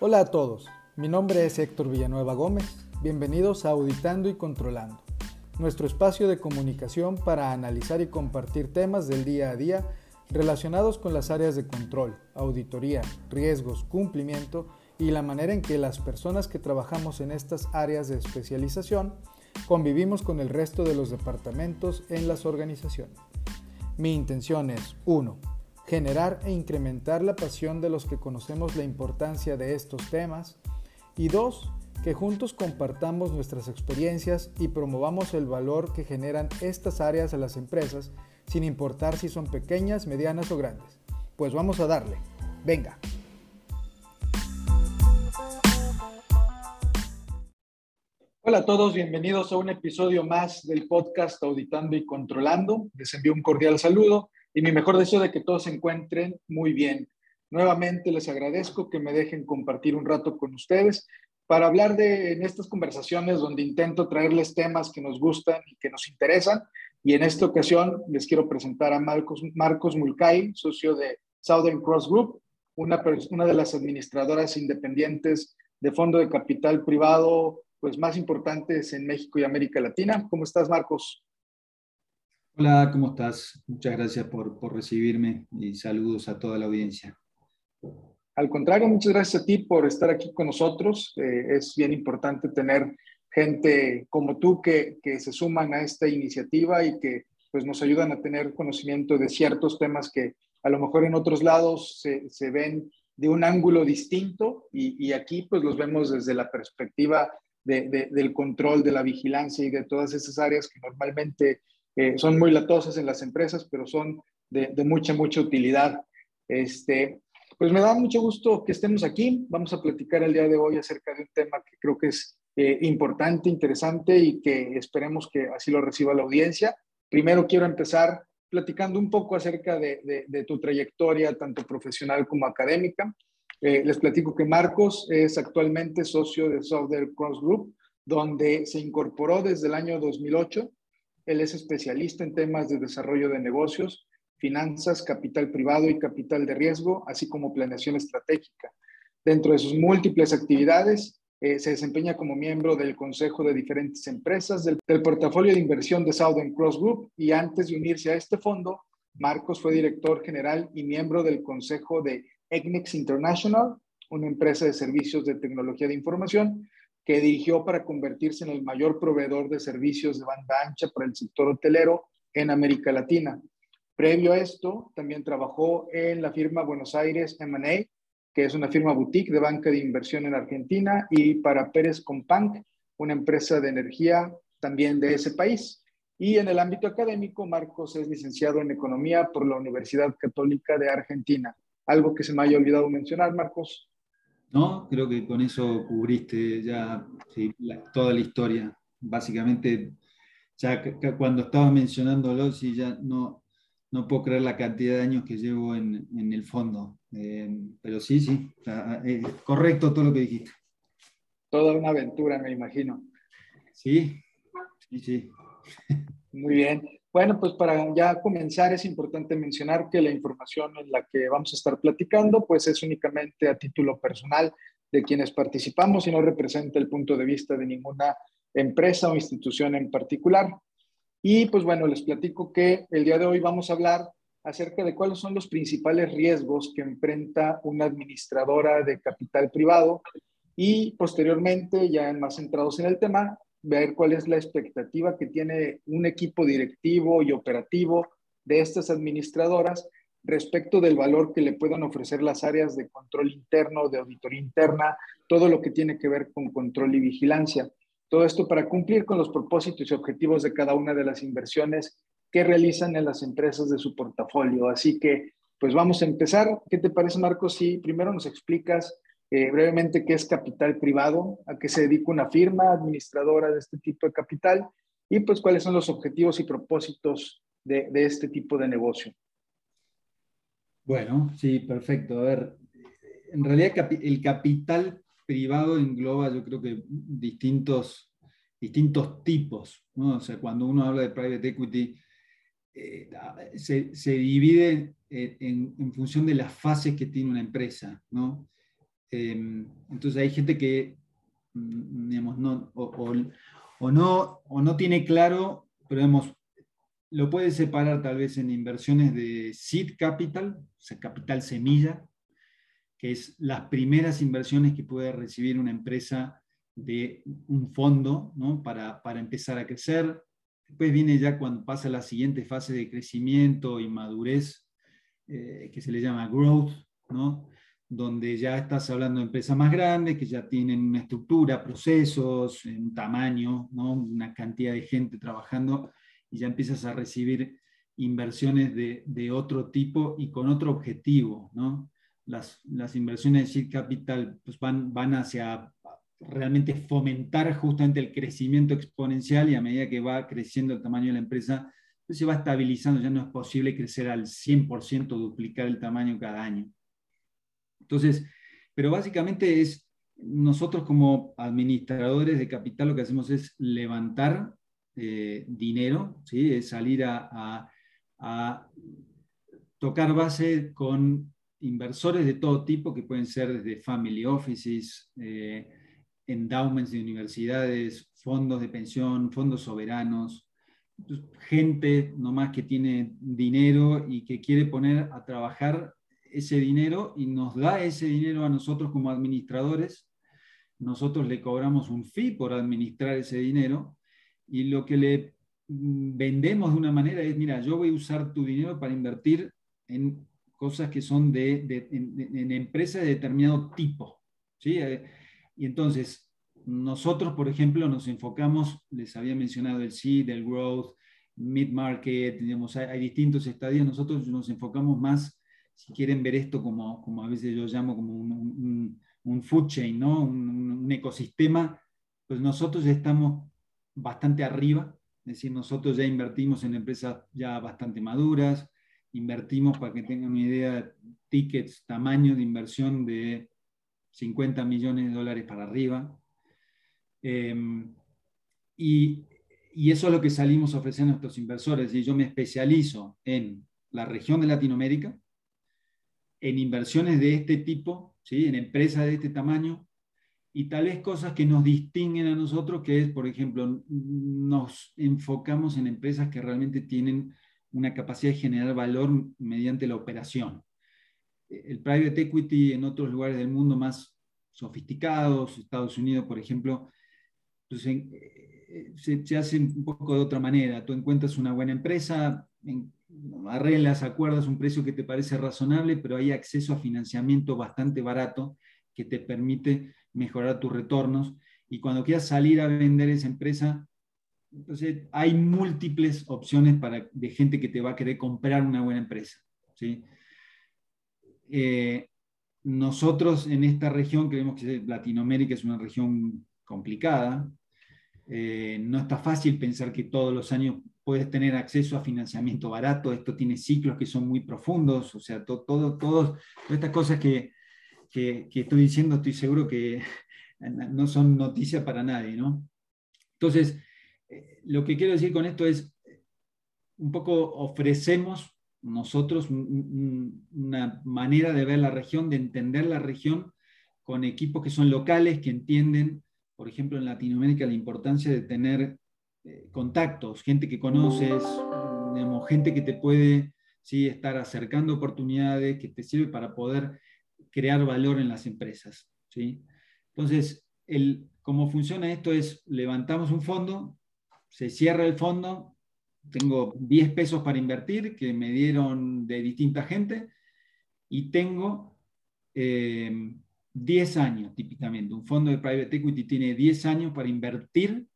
Hola a todos, mi nombre es Héctor Villanueva Gómez. Bienvenidos a Auditando y Controlando, nuestro espacio de comunicación para analizar y compartir temas del día a día relacionados con las áreas de control, auditoría, riesgos, cumplimiento y la manera en que las personas que trabajamos en estas áreas de especialización convivimos con el resto de los departamentos en las organizaciones. Mi intención es 1 generar e incrementar la pasión de los que conocemos la importancia de estos temas y dos, que juntos compartamos nuestras experiencias y promovamos el valor que generan estas áreas a las empresas sin importar si son pequeñas, medianas o grandes. Pues vamos a darle. Venga. Hola a todos, bienvenidos a un episodio más del podcast Auditando y Controlando. Les envío un cordial saludo y mi mejor deseo de que todos se encuentren muy bien. Nuevamente les agradezco que me dejen compartir un rato con ustedes para hablar de en estas conversaciones donde intento traerles temas que nos gustan y que nos interesan. Y en esta ocasión les quiero presentar a Marcos, Marcos Mulcay, socio de Southern Cross Group, una, una de las administradoras independientes de fondo de capital privado pues más importantes en México y América Latina. ¿Cómo estás, Marcos? Hola, ¿cómo estás? Muchas gracias por, por, recibirme y saludos a toda la audiencia. Al contrario, muchas gracias a ti por estar aquí con nosotros. Eh, es bien importante tener gente como tú que, que, se suman a esta iniciativa y que pues, nos ayudan a tener conocimiento de ciertos temas que a lo mejor en otros lados se, se ven de un ángulo distinto y, y, aquí pues los vemos desde la perspectiva de, de, del control, de la vigilancia y de todas esas áreas que normalmente son muy latosas en las empresas, pero son de, mucha, mucha utilidad. Este, pues me da mucho gusto que estemos aquí. Vamos a platicar el día de hoy acerca de un tema que creo que es eh, importante, interesante y que esperemos que así lo reciba la audiencia. Primero quiero empezar platicando un poco acerca de, tu trayectoria, tanto profesional como académica. Eh, les platico que Marcos es actualmente socio de Software Cross Group, donde se incorporó desde el año 2008 él es especialista en temas de desarrollo de negocios, finanzas, capital privado y capital de riesgo, así como planeación estratégica. Dentro de sus múltiples actividades, eh, se desempeña como miembro del consejo de diferentes empresas del, del, portafolio de inversión de Southern Cross Group y antes de unirse a este fondo, Marcos fue director general y miembro del consejo de Egnex International, una empresa de servicios de tecnología de información que dirigió para convertirse en el mayor proveedor de servicios de banda ancha para el sector hotelero en América Latina. Previo a esto, también trabajó en la firma Buenos Aires M&A, que es una firma boutique de banca de inversión en Argentina, y para Pérez Companc, una empresa de energía también de ese país. Y en el ámbito académico, Marcos es licenciado en Economía por la Universidad Católica de Argentina. Algo que se me haya olvidado mencionar, Marcos. ¿No? Creo que con eso cubriste ya toda la historia. Básicamente, ya cuando estaba mencionándolo, sí, ya no, no puedo creer la cantidad de años que llevo en, en el fondo. Eh, pero sí, sí, eh, correcto todo lo que dijiste. Toda una aventura, me imagino. Sí, sí, sí. Muy bien. Bueno, pues para ya comenzar es importante mencionar que la información en la que vamos a estar platicando pues es únicamente a título personal de quienes participamos y no representa el punto de vista de ninguna empresa o institución en particular. Y pues bueno, les platico que el día de hoy vamos a hablar acerca de cuáles son los principales riesgos que enfrenta una administradora de capital privado y posteriormente, ya más centrados en el tema, ver cuál es la expectativa que tiene un equipo directivo y operativo de estas administradoras respecto del valor que le puedan ofrecer las áreas de control interno, de auditoría interna, todo lo que tiene que ver con control y vigilancia. Todo esto para cumplir con los propósitos y objetivos de cada una de las inversiones que realizan en las empresas de su portafolio. Así que, pues vamos a empezar. ¿Qué te parece, Marcos? Si primero nos explicas eh, brevemente, ¿qué es capital privado? ¿A qué se dedica una firma administradora de este tipo de capital? Y pues, ¿cuáles son los objetivos y propósitos de, de este tipo de negocio? Bueno, sí, perfecto. A ver, en realidad el capital privado engloba, yo creo que distintos, distintos tipos, ¿no? O sea, cuando uno habla de private equity, eh, se, se, divide en, en, función de las fases que tiene una empresa, ¿no? Em, entonces hay gente que, mm, digamos, no, o, no, o no tiene claro, pero lo puede separar tal vez en inversiones de seed capital, o sea, capital semilla, que es las primeras inversiones que puede recibir una empresa de un fondo ¿no? para, para empezar a crecer. Después viene ya cuando pasa la siguiente fase de crecimiento y madurez, eh, que se le llama growth, ¿no? Donde ya estás hablando de empresas más grandes, que ya tienen una estructura, procesos, un tamaño, ¿no? una cantidad de gente trabajando, y ya empiezas a recibir inversiones de, de otro tipo y con otro objetivo. ¿no? Las, las inversiones de seed capital pues van, van hacia realmente fomentar justamente el crecimiento exponencial y a medida que va creciendo el tamaño de la empresa, pues se va estabilizando, ya no es posible crecer al 100%, duplicar el tamaño cada año. Entonces, pero básicamente es, nosotros como administradores de capital lo que hacemos es levantar eh, dinero, ¿sí? es salir a, tocar base con inversores de todo tipo, que pueden ser desde family offices, eh, endowments de universidades, fondos de pensión, fondos soberanos, gente nomás que tiene dinero y que quiere poner a trabajar ese dinero y nos da ese dinero a nosotros como administradores. Nosotros le cobramos un fee por administrar ese dinero y lo que le vendemos de una manera es, mira, yo voy a usar tu dinero para invertir en cosas que son de, en, empresas de determinado tipo. ¿sí? Y entonces, nosotros, por ejemplo, nos enfocamos, les había mencionado el seed, el growth, mid-market, digamos, hay, distintos estadios, nosotros nos enfocamos más, si quieren ver esto como, como a veces yo llamo como un, un, food chain, ¿no? Un, ecosistema, pues nosotros ya estamos bastante arriba, es decir, nosotros ya invertimos en empresas ya bastante maduras, invertimos, para que tengan una idea, tickets, tamaño de inversión de 50 millones de dólares para arriba. Em, y, y, eso es lo que salimos a ofrecer a nuestros inversores. Y yo me especializo en la región de Latinoamérica, en inversiones de este tipo, ¿sí? en empresas de este tamaño, y tal vez cosas que nos distinguen a nosotros, que es, por ejemplo, nos enfocamos en empresas que realmente tienen una capacidad de generar valor mediante la operación el private equity en otros lugares del mundo más sofisticados, Estados Unidos, por ejemplo, pues, eh, se, hace un poco de otra manera. Tú encuentras una buena empresa, arreglas, acuerdas un precio que te parece razonable, pero hay acceso a financiamiento bastante barato que te permite mejorar tus retornos. Y cuando quieras salir a vender esa empresa, entonces hay múltiples opciones para, de gente que te va a querer comprar una buena empresa. ¿sí? Eh, nosotros en esta región creemos que Latinoamérica es una región complicada. Eh, no está fácil pensar que todos los años puedes tener acceso a financiamiento barato. Esto tiene ciclos que son muy profundos. O sea, todo, todas estas cosas que, que, estoy diciendo, estoy seguro que no son noticia para nadie. ¿no? Entonces, eh, lo que quiero decir con esto es, un poco ofrecemos nosotros una manera de ver la región, de entender la región con equipos que son locales, que entienden, por ejemplo, en Latinoamérica la importancia de tener eh, contactos, gente que conoces, gente que te puede ¿sí? estar acercando oportunidades, que te sirve para poder crear valor en las empresas. ¿sí? Entonces, el, cómo funciona esto es, levantamos un fondo, se cierra el fondo, tengo 10 pesos para invertir que me dieron de distinta gente y tengo 10 eh, años típicamente. Un fondo de private equity tiene 10 años para invertir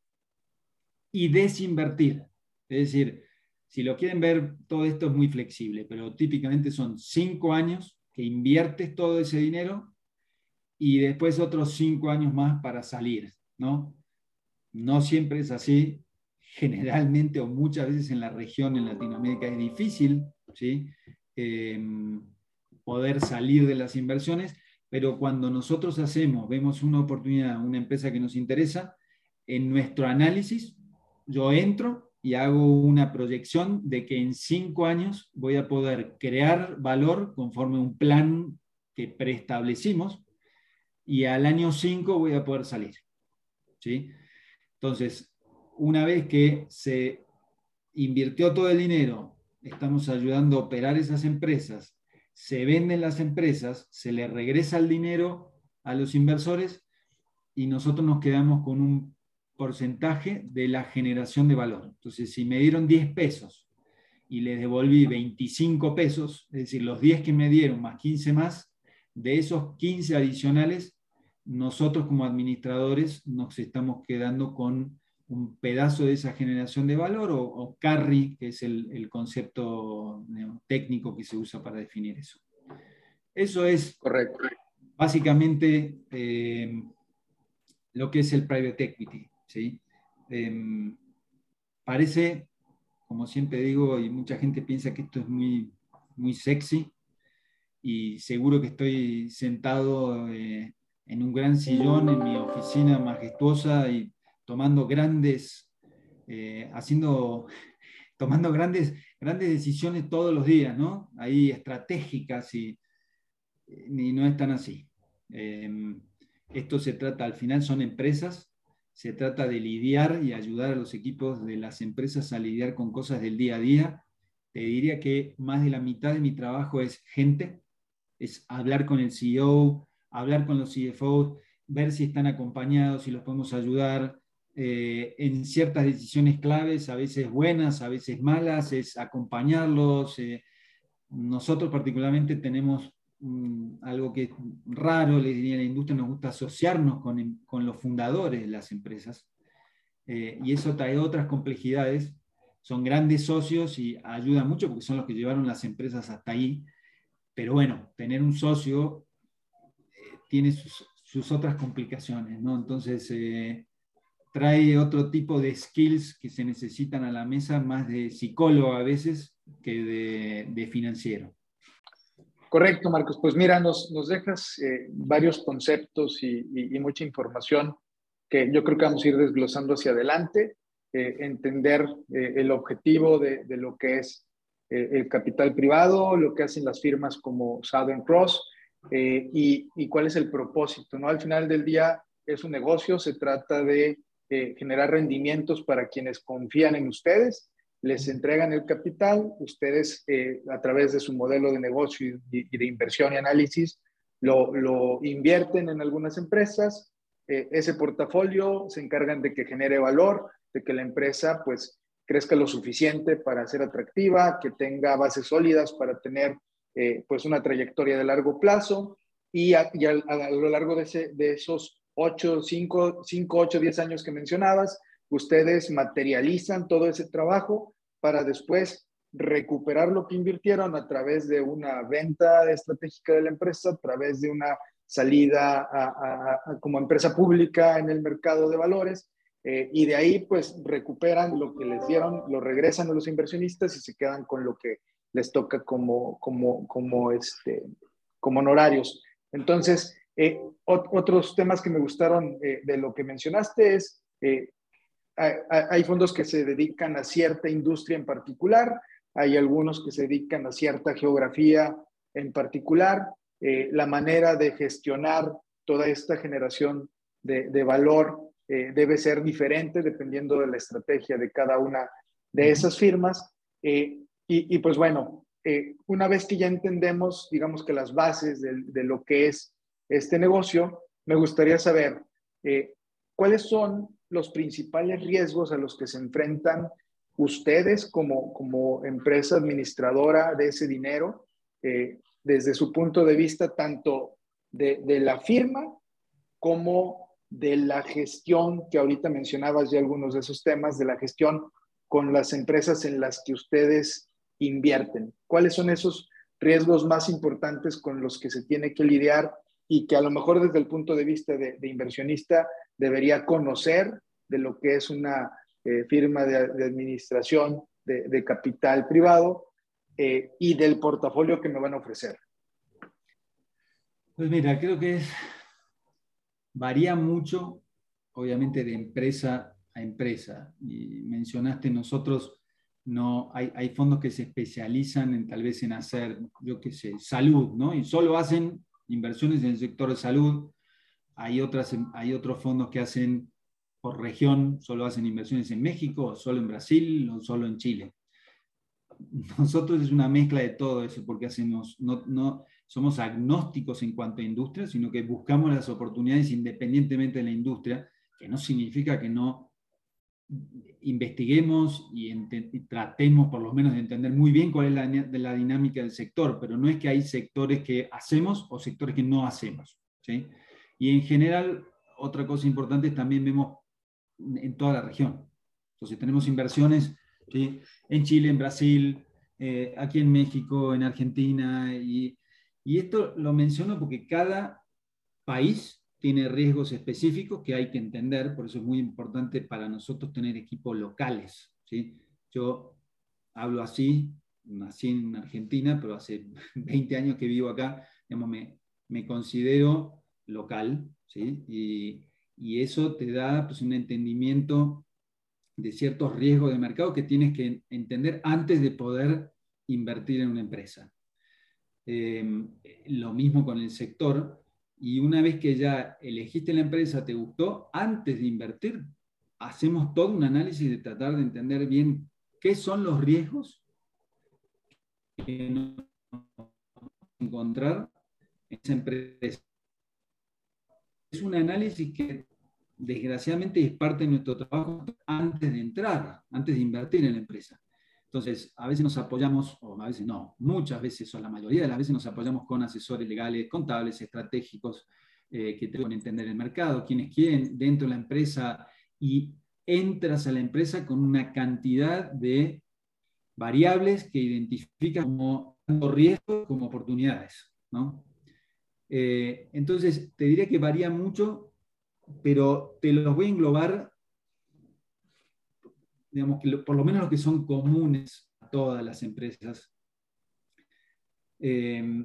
y desinvertir. Es decir, si lo quieren ver, todo esto es muy flexible, pero típicamente son 5 años que inviertes todo ese dinero y después otros 5 años más para salir, ¿no? No siempre es así, generalmente o muchas veces en la región, en Latinoamérica, es difícil. Em, poder salir de las inversiones, pero cuando nosotros hacemos, vemos una oportunidad, una empresa que nos interesa, en nuestro análisis, yo entro y hago una proyección de que en cinco años voy a poder crear valor conforme a un plan que preestablecimos y al año 5 voy a poder salir. ¿sí? Entonces, una vez que se invirtió todo el dinero, estamos ayudando a operar esas empresas, se venden las empresas, se le regresa el dinero a los inversores y nosotros nos quedamos con un porcentaje de la generación de valor. Entonces, si me dieron 10 pesos y les devolví 25 pesos, es decir, los 10 que me dieron más 15 más, de esos 15 adicionales, nosotros como administradores nos estamos quedando con un pedazo de esa generación de valor o, carry, que es el, concepto técnico que se usa para definir eso. Eso es Correcto. básicamente eh, lo que es el private equity. ¿sí? Em, parece, como siempre digo, y mucha gente piensa que esto es muy, muy sexy, y seguro que estoy sentado eh, en un gran sillón en mi oficina majestuosa y tomando grandes, eh, haciendo, tomando grandes, grandes decisiones todos los días, ¿no? Ahí estratégicas y, y no es tan así. Em, esto se trata, al final son empresas, se trata de lidiar y ayudar a los equipos de las empresas a lidiar con cosas del día a día. Te diría que más de la mitad de mi trabajo es gente, es hablar con el CEO, hablar con los CFO, ver si están acompañados, si los podemos ayudar eh, en ciertas decisiones claves, a veces buenas, a veces malas, es acompañarlos. Eh. nosotros particularmente tenemos Mm, algo que es raro, le diría, la industria nos gusta asociarnos con, con los fundadores de las empresas. Eh, y eso trae otras complejidades. Son grandes socios y ayuda mucho porque son los que llevaron las empresas hasta ahí. Pero bueno, tener un socio eh, tiene sus, sus, otras complicaciones, ¿no? Entonces, trae otro tipo de skills que se necesitan a la mesa, más de psicólogo a veces que de, de financiero. Correcto, Marcos. Pues mira, nos, nos dejas eh, varios conceptos y, mucha información que yo creo que vamos a ir desglosando hacia adelante, eh, entender eh, el objetivo de, lo que es el capital privado, lo que hacen las firmas como Southern Cross y, y, cuál es el propósito. ¿no? Al final del día es un negocio, se trata de generar rendimientos para quienes confían en ustedes les entregan el capital, ustedes eh, a través de su modelo de negocio y, de inversión y análisis lo, invierten en algunas empresas, eh, ese portafolio se encargan de que genere valor, de que la empresa pues crezca lo suficiente para ser atractiva, que tenga bases sólidas para tener eh, pues una trayectoria de largo plazo y a, lo largo de, de esos 8, 5, 5, 8, 10 años que mencionabas, ustedes materializan todo ese trabajo para después recuperar lo que invirtieron a través de una venta estratégica de la empresa, a través de una salida como empresa pública en el mercado de valores. Eh, y de ahí pues recuperan lo que les dieron, lo regresan a los inversionistas y se quedan con lo que les toca como, como, como, este, como honorarios. Entonces, eh, otros temas que me gustaron eh, de lo que mencionaste es hay, fondos que se dedican a cierta industria en particular, hay algunos que se dedican a cierta geografía en particular. Eh, la manera de gestionar toda esta generación de, valor eh, debe ser diferente dependiendo de la estrategia de cada una de esas firmas. Eh, y, pues bueno, una vez que ya entendemos, digamos que las bases de, de, lo que es este negocio, me gustaría saber cuáles son los principales riesgos a los que se enfrentan ustedes como, como empresa administradora de ese dinero, eh, desde su punto de vista tanto de, la firma como de la gestión, que ahorita mencionabas ya algunos de esos temas, de la gestión con las empresas en las que ustedes invierten. ¿Cuáles son esos riesgos más importantes con los que se tiene que lidiar y que a lo mejor desde el punto de vista de, inversionista debería conocer de lo que es una eh, firma de, administración de, capital privado eh, y del portafolio que me van a ofrecer. Pues mira, creo que varía mucho, obviamente, de empresa a empresa. Y mencionaste nosotros, no, hay, hay fondos que se especializan en tal vez en hacer, yo qué sé, salud, ¿no? Y solo hacen inversiones en el sector de salud. hay, otras, hay otros fondos que hacen por región, solo hacen inversiones en México, solo en Brasil, o solo en Chile. Nosotros es una mezcla de todo eso, porque hacemos, no, no somos agnósticos en cuanto a industria, sino que buscamos las oportunidades independientemente de la industria, que no significa que no investiguemos y, tratemos por lo menos de entender muy bien cuál es la, dinámica del sector, pero no es que hay sectores que hacemos o sectores que no hacemos. ¿sí? Y en general, otra cosa importante es también vemos en toda la región. Entonces tenemos inversiones en Chile, en Brasil, eh, aquí en México, en Argentina, y, y esto lo menciono porque cada país tiene riesgos específicos que hay que entender, por eso es muy importante para nosotros tener equipos locales. ¿sí? Yo hablo así, nací en Argentina, pero hace 20 años que vivo acá, me, me, considero local, ¿sí? y, y, eso te da pues, un entendimiento de ciertos riesgos de mercado que tienes que entender antes de poder invertir en una empresa. Eh, lo mismo con el sector, y una vez que ya elegiste la empresa, te gustó, antes de invertir, hacemos todo un análisis de tratar de entender bien qué son los riesgos que nos encontrar en esa empresa. Es un análisis que desgraciadamente es parte de nuestro trabajo antes de entrar, antes de invertir en la empresa. Entonces, a veces nos apoyamos, o a veces no, muchas veces, o la mayoría de las veces nos apoyamos con asesores legales, contables, estratégicos, eh, que te que entender el mercado, quién es quién dentro de la empresa, y entras a la empresa con una cantidad de variables que identifican como riesgos como oportunidades. Eh, entonces, te diría que varía mucho, pero te los voy a englobar digamos, que por lo menos los que son comunes a todas las empresas. Eh,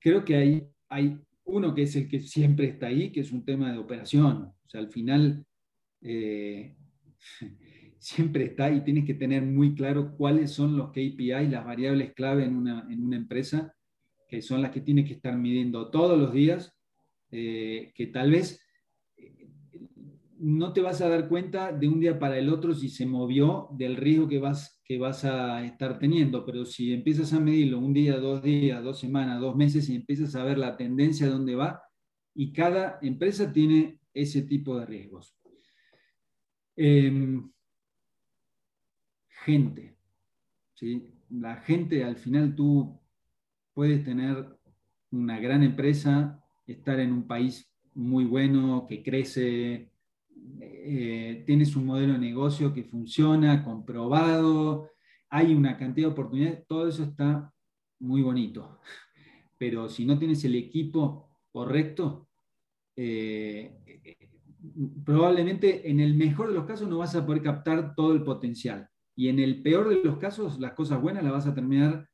creo que hay, hay uno que es el que siempre está ahí, que es un tema de operación. O sea, al final eh, siempre está y tienes que tener muy claro cuáles son los KPIs, las variables clave en una, en una empresa, que son las que tienes que estar midiendo todos los días, eh, que tal vez no te vas a dar cuenta de un día para el otro si se movió del riesgo que vas, que vas a estar teniendo, pero si empiezas a medirlo un día, dos días, dos semanas, dos meses y empiezas a ver la tendencia de dónde va, y cada empresa tiene ese tipo de riesgos. Em, gente. ¿sí? La gente, al final tú puedes tener una gran empresa, estar en un país muy bueno, que crece, eh, tienes un modelo de negocio que funciona, comprobado, hay una cantidad de oportunidades, todo eso está muy bonito. Pero si no tienes el equipo correcto, eh, probablemente en el mejor de los casos no vas a poder captar todo el potencial. Y en el peor de los casos, las cosas buenas las vas a terminar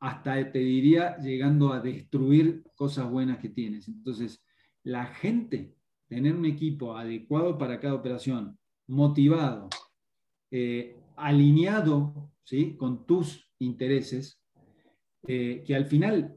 hasta, te diría, llegando a destruir cosas buenas que tienes. Entonces, la gente tener un equipo adecuado para cada operación, motivado, eh, alineado ¿sí? con tus intereses, eh, que al final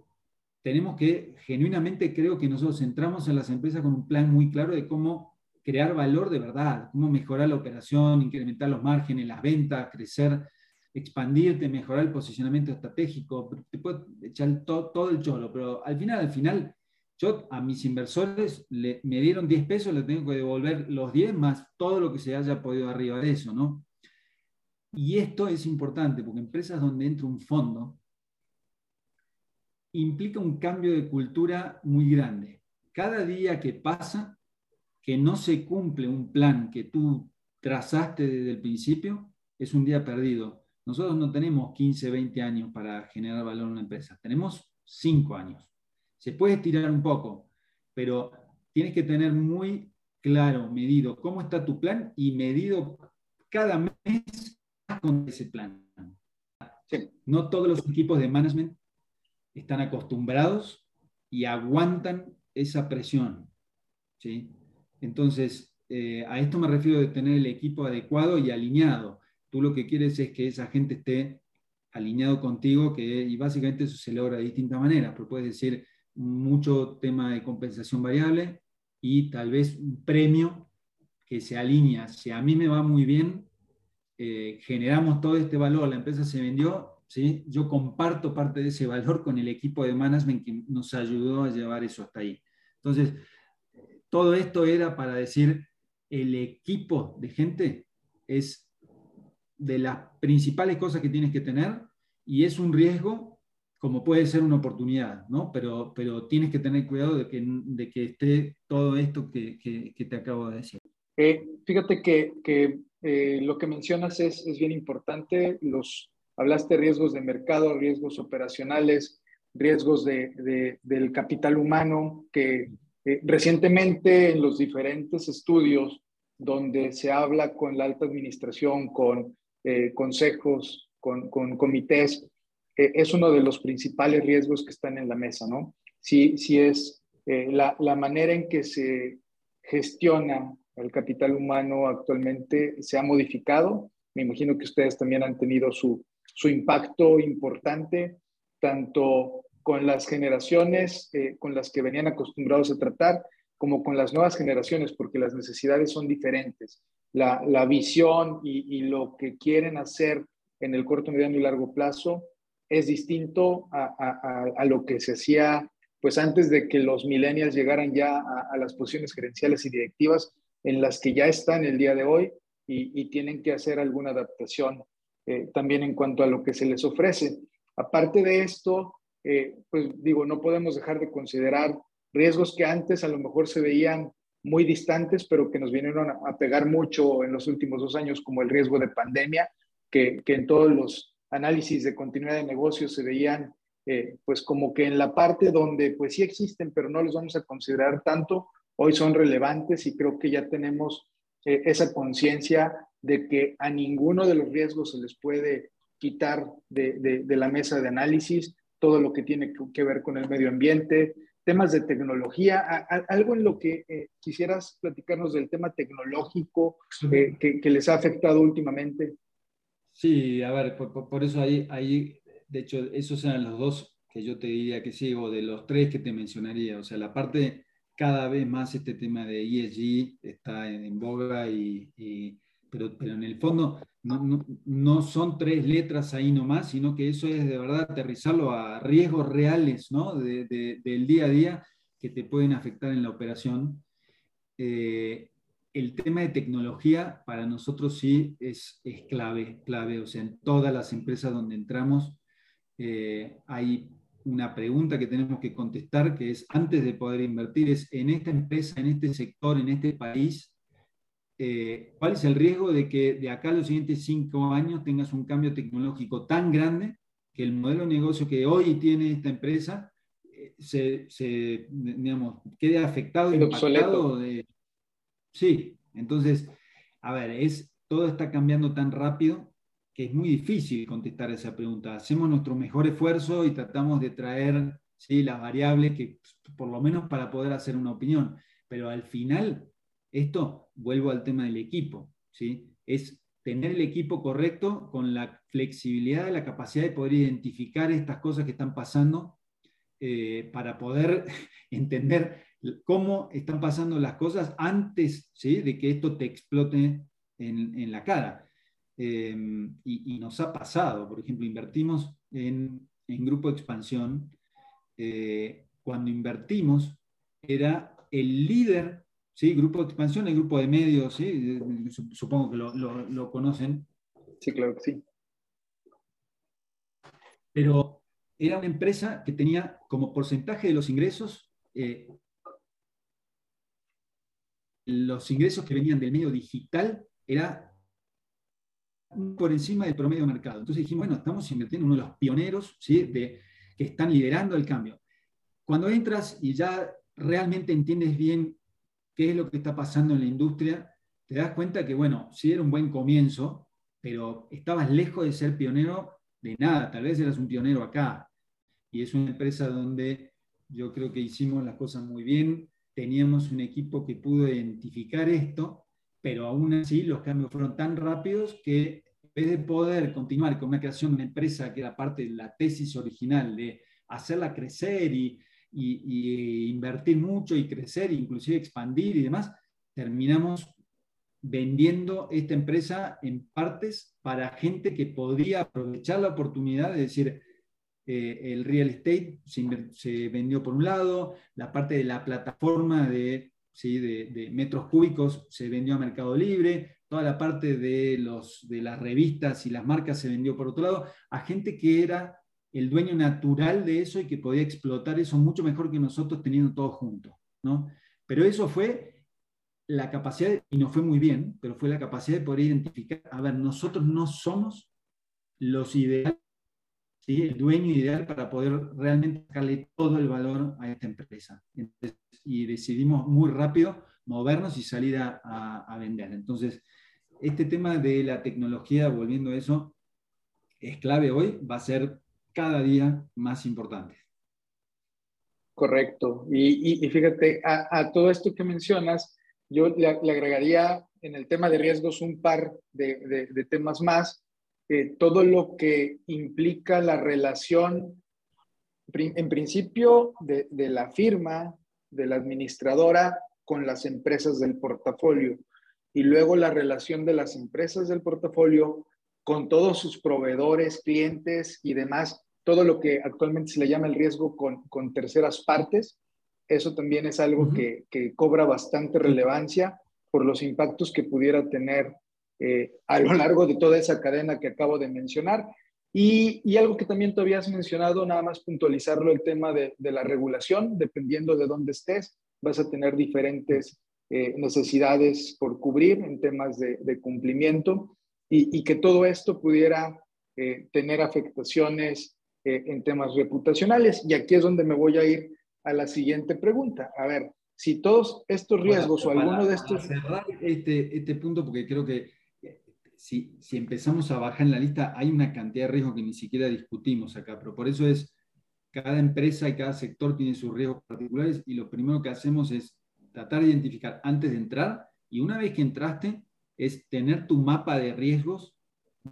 tenemos que, genuinamente creo que nosotros entramos en las empresas con un plan muy claro de cómo crear valor de verdad, cómo mejorar la operación, incrementar los márgenes, las ventas, crecer, expandirte, mejorar el posicionamiento estratégico, te puedo echar todo, todo el cholo, pero al final, al final, yo a mis inversores le, me dieron 10 pesos, le tengo que devolver los 10 más todo lo que se haya podido arriba de eso, ¿no? Y esto es importante porque empresas donde entra un fondo implica un cambio de cultura muy grande. Cada día que pasa que no se cumple un plan que tú trazaste desde el principio, es un día perdido. Nosotros no tenemos 15, 20 años para generar valor en una empresa, tenemos 5 años. Se puede estirar un poco, pero tienes que tener muy claro, medido cómo está tu plan y medido cada mes con ese plan. No todos los equipos de management están acostumbrados y aguantan esa presión. ¿sí? Entonces, eh, a esto me refiero de tener el equipo adecuado y alineado. Tú lo que quieres es que esa gente esté alineado contigo que, y básicamente eso se logra de distintas maneras, pero puedes decir, mucho tema de compensación variable y tal vez un premio que se alinea. Si a mí me va muy bien, eh, generamos todo este valor, la empresa se vendió, ¿sí? yo comparto parte de ese valor con el equipo de management que nos ayudó a llevar eso hasta ahí. Entonces, todo esto era para decir, el equipo de gente es de las principales cosas que tienes que tener y es un riesgo como puede ser una oportunidad, ¿no? Pero, pero tienes que tener cuidado de que, de que esté todo esto que, que, te acabo de decir. Eh, fíjate que, que eh, lo que mencionas es, es bien importante. Los, hablaste riesgos de mercado, riesgos operacionales, riesgos de, de, del capital humano, que eh, recientemente en los diferentes estudios donde se habla con la alta administración, con consejos, con, con comités, eh, es uno de los principales riesgos que están en la mesa, ¿no? Si, si es eh, la, la, manera en que se gestiona el capital humano actualmente se ha modificado. Me imagino que ustedes también han tenido su, su impacto importante, tanto con las generaciones eh, con las que venían acostumbrados a tratar, como con las nuevas generaciones, porque las necesidades son diferentes. La, la visión y, y, lo que quieren hacer en el corto, mediano y largo plazo es distinto a, lo que se hacía pues antes de que los millennials llegaran ya a, las posiciones gerenciales y directivas en las que ya están el día de hoy y, tienen que hacer alguna adaptación eh, también en cuanto a lo que se les ofrece. Aparte de esto, eh, pues digo, no podemos dejar de considerar riesgos que antes a lo mejor se veían muy distantes, pero que nos vinieron a, pegar mucho en los últimos dos años, como el riesgo de pandemia, que, que en todos los análisis de continuidad de negocios se veían eh, pues como que en la parte donde pues sí existen, pero no los vamos a considerar tanto, hoy son relevantes y creo que ya tenemos eh, esa conciencia de que a ninguno de los riesgos se les puede quitar de, de, la mesa de análisis, todo lo que tiene que ver con el medio ambiente, temas de tecnología, algo en lo que eh, quisieras platicarnos del tema tecnológico que, que les ha afectado últimamente. Sí, a ver, por, eso ahí, ahí, de hecho, esos eran los dos que yo te diría que sí, o de los tres que te mencionaría. O sea, la parte, cada vez más este tema de ESG está en, boga, y, pero, pero en el fondo no, no, son tres letras ahí nomás, sino que eso es de verdad aterrizarlo a riesgos reales ¿no? de, del día a día que te pueden afectar en la operación. Eh, el tema de tecnología para nosotros sí es, es clave, clave. O sea, en todas las empresas donde entramos eh, hay una pregunta que tenemos que contestar, que es antes de poder invertir, es en esta empresa, en este sector, en este país, eh, ¿cuál es el riesgo de que de acá a los siguientes cinco años tengas un cambio tecnológico tan grande que el modelo de negocio que hoy tiene esta empresa eh, se, se, digamos, quede afectado, impactado de, Sí, entonces, a ver, es, todo está cambiando tan rápido que es muy difícil contestar esa pregunta. Hacemos nuestro mejor esfuerzo y tratamos de traer ¿sí? las variables que, por lo menos para poder hacer una opinión. Pero al final, esto, vuelvo al tema del equipo, ¿sí? es tener el equipo correcto con la flexibilidad, la capacidad de poder identificar estas cosas que están pasando eh, para poder entender cómo están pasando las cosas antes ¿sí? de que esto te explote en, en la cara. Em, y, nos ha pasado, por ejemplo, invertimos en, en grupo de expansión. Eh, cuando invertimos, era el líder, ¿sí? grupo de expansión, el grupo de medios, ¿sí? supongo que lo, lo, lo conocen. Sí, claro que sí. Pero era una empresa que tenía como porcentaje de los ingresos eh, los ingresos que venían del medio digital era por encima del promedio de mercado. Entonces dijimos, bueno, estamos invirtiendo en uno de los pioneros ¿sí? de, que están liderando el cambio. Cuando entras y ya realmente entiendes bien qué es lo que está pasando en la industria, te das cuenta que, bueno, sí era un buen comienzo, pero estabas lejos de ser pionero de nada. Tal vez eras un pionero acá. Y es una empresa donde yo creo que hicimos las cosas muy bien, teníamos un equipo que pudo identificar esto, pero aún así los cambios fueron tan rápidos que en vez de poder continuar con una creación de una empresa que era parte de la tesis original de hacerla crecer y, y, invertir mucho y crecer, inclusive expandir y demás, terminamos vendiendo esta empresa en partes para gente que podría aprovechar la oportunidad de decir, eh, el real estate se, vendió por un lado, la parte de la plataforma de, ¿sí? de, metros cúbicos se vendió a Mercado Libre, toda la parte de, los, de las revistas y las marcas se vendió por otro lado, a gente que era el dueño natural de eso y que podía explotar eso mucho mejor que nosotros teniendo todo juntos. ¿no? Pero eso fue la capacidad, y no fue muy bien, pero fue la capacidad de poder identificar, a ver, nosotros no somos los ideales, el dueño ideal para poder realmente sacarle todo el valor a esta empresa. y decidimos muy rápido movernos y salir a, a vender. Entonces, este tema de la tecnología, volviendo a eso, es clave hoy, va a ser cada día más importante. Correcto. Y, fíjate, a, todo esto que mencionas, yo le, agregaría en el tema de riesgos un par de, temas más. Eh, todo lo que implica la relación, en principio, de, de la firma, de la administradora con las empresas del portafolio y luego la relación de las empresas del portafolio con todos sus proveedores, clientes y demás, todo lo que actualmente se le llama el riesgo con, con terceras partes, eso también es algo que, que, cobra bastante relevancia por los impactos que pudiera tener eh, a lo largo de toda esa cadena que acabo de mencionar. Y, y, algo que también tú habías mencionado, nada más puntualizarlo, el tema de, de la regulación, dependiendo de dónde estés, vas a tener diferentes eh, necesidades por cubrir en temas de, de cumplimiento y, y, que todo esto pudiera eh, tener afectaciones eh, en temas reputacionales. Y aquí es donde me voy a ir a la siguiente pregunta. A ver, si todos estos riesgos o alguno de estos... Para cerrar este, este punto, porque creo que si, si empezamos a bajar en la lista, hay una cantidad de riesgos que ni siquiera discutimos acá, pero por eso es, cada empresa y cada sector tiene sus riesgos particulares y lo primero que hacemos es tratar de identificar antes de entrar y una vez que entraste es tener tu mapa de riesgos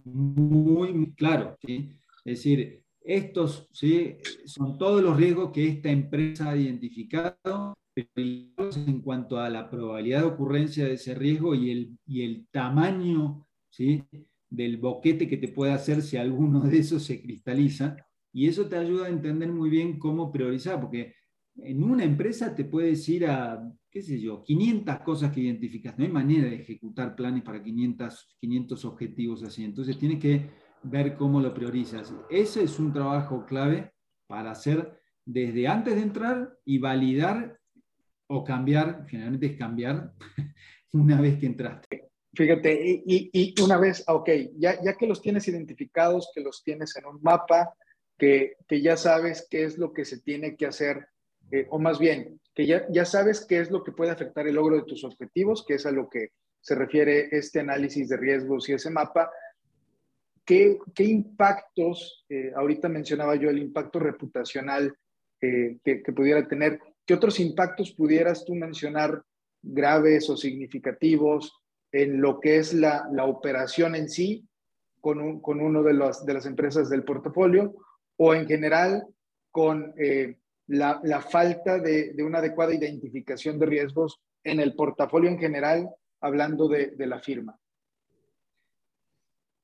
muy, muy claro. ¿sí? Es decir, estos ¿sí? son todos los riesgos que esta empresa ha identificado en cuanto a la probabilidad de ocurrencia de ese riesgo y el, y el tamaño del boquete que te puede hacer si alguno de esos se cristaliza. Y eso te ayuda a entender muy bien cómo priorizar, porque en una empresa te puedes ir a, qué sé yo, 500 cosas que identificas. No hay manera de ejecutar planes para 500, 500 objetivos así. Entonces tienes que ver cómo lo priorizas. Ese es un trabajo clave para hacer desde antes de entrar y validar o cambiar, generalmente es cambiar una vez que entraste. Fíjate, y, una vez, ok, ya, ya que los tienes identificados, que los tienes en un mapa, que, que ya sabes qué es lo que se tiene que hacer, eh, o más bien, que ya, ya sabes qué es lo que puede afectar el logro de tus objetivos, que es a lo que se refiere este análisis de riesgos y ese mapa, ¿qué, impactos, eh, ahorita mencionaba yo el impacto reputacional eh, que, pudiera tener, qué otros impactos pudieras tú mencionar graves o significativos en lo que es la, operación en sí con, con uno de, los, de las empresas del portafolio o en general con eh, la, falta de, una adecuada identificación de riesgos en el portafolio en general, hablando de la firma?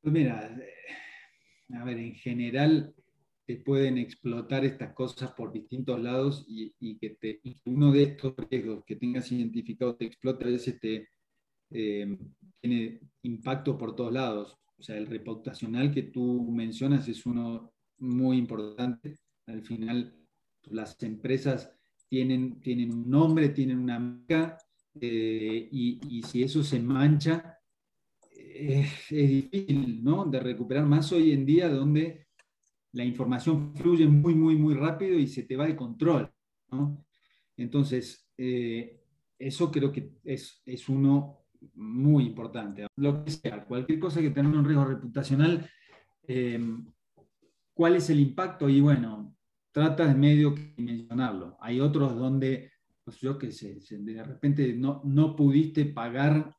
Pues mira, eh, a ver, en general te pueden explotar estas cosas por distintos lados y, que te, uno de estos riesgos que tengas identificado te explota, a veces te, eh, tiene impacto por todos lados. O sea, el reputacional que tú mencionas es uno muy importante. Al final, las empresas tienen, tienen un nombre, tienen una marca, eh, y, y, si eso se mancha, es, difícil ¿no? de recuperar más hoy en día donde la información fluye muy, muy, muy rápido y se te va de control. ¿no? Entonces, eh, eso creo que es, es, uno muy importante. Lo que sea, cualquier cosa que tenga un riesgo reputacional, em, ¿cuál es el impacto? Y bueno, trata de medio que mencionarlo. Hay otros donde, pues yo qué sé, de repente no, no pudiste pagar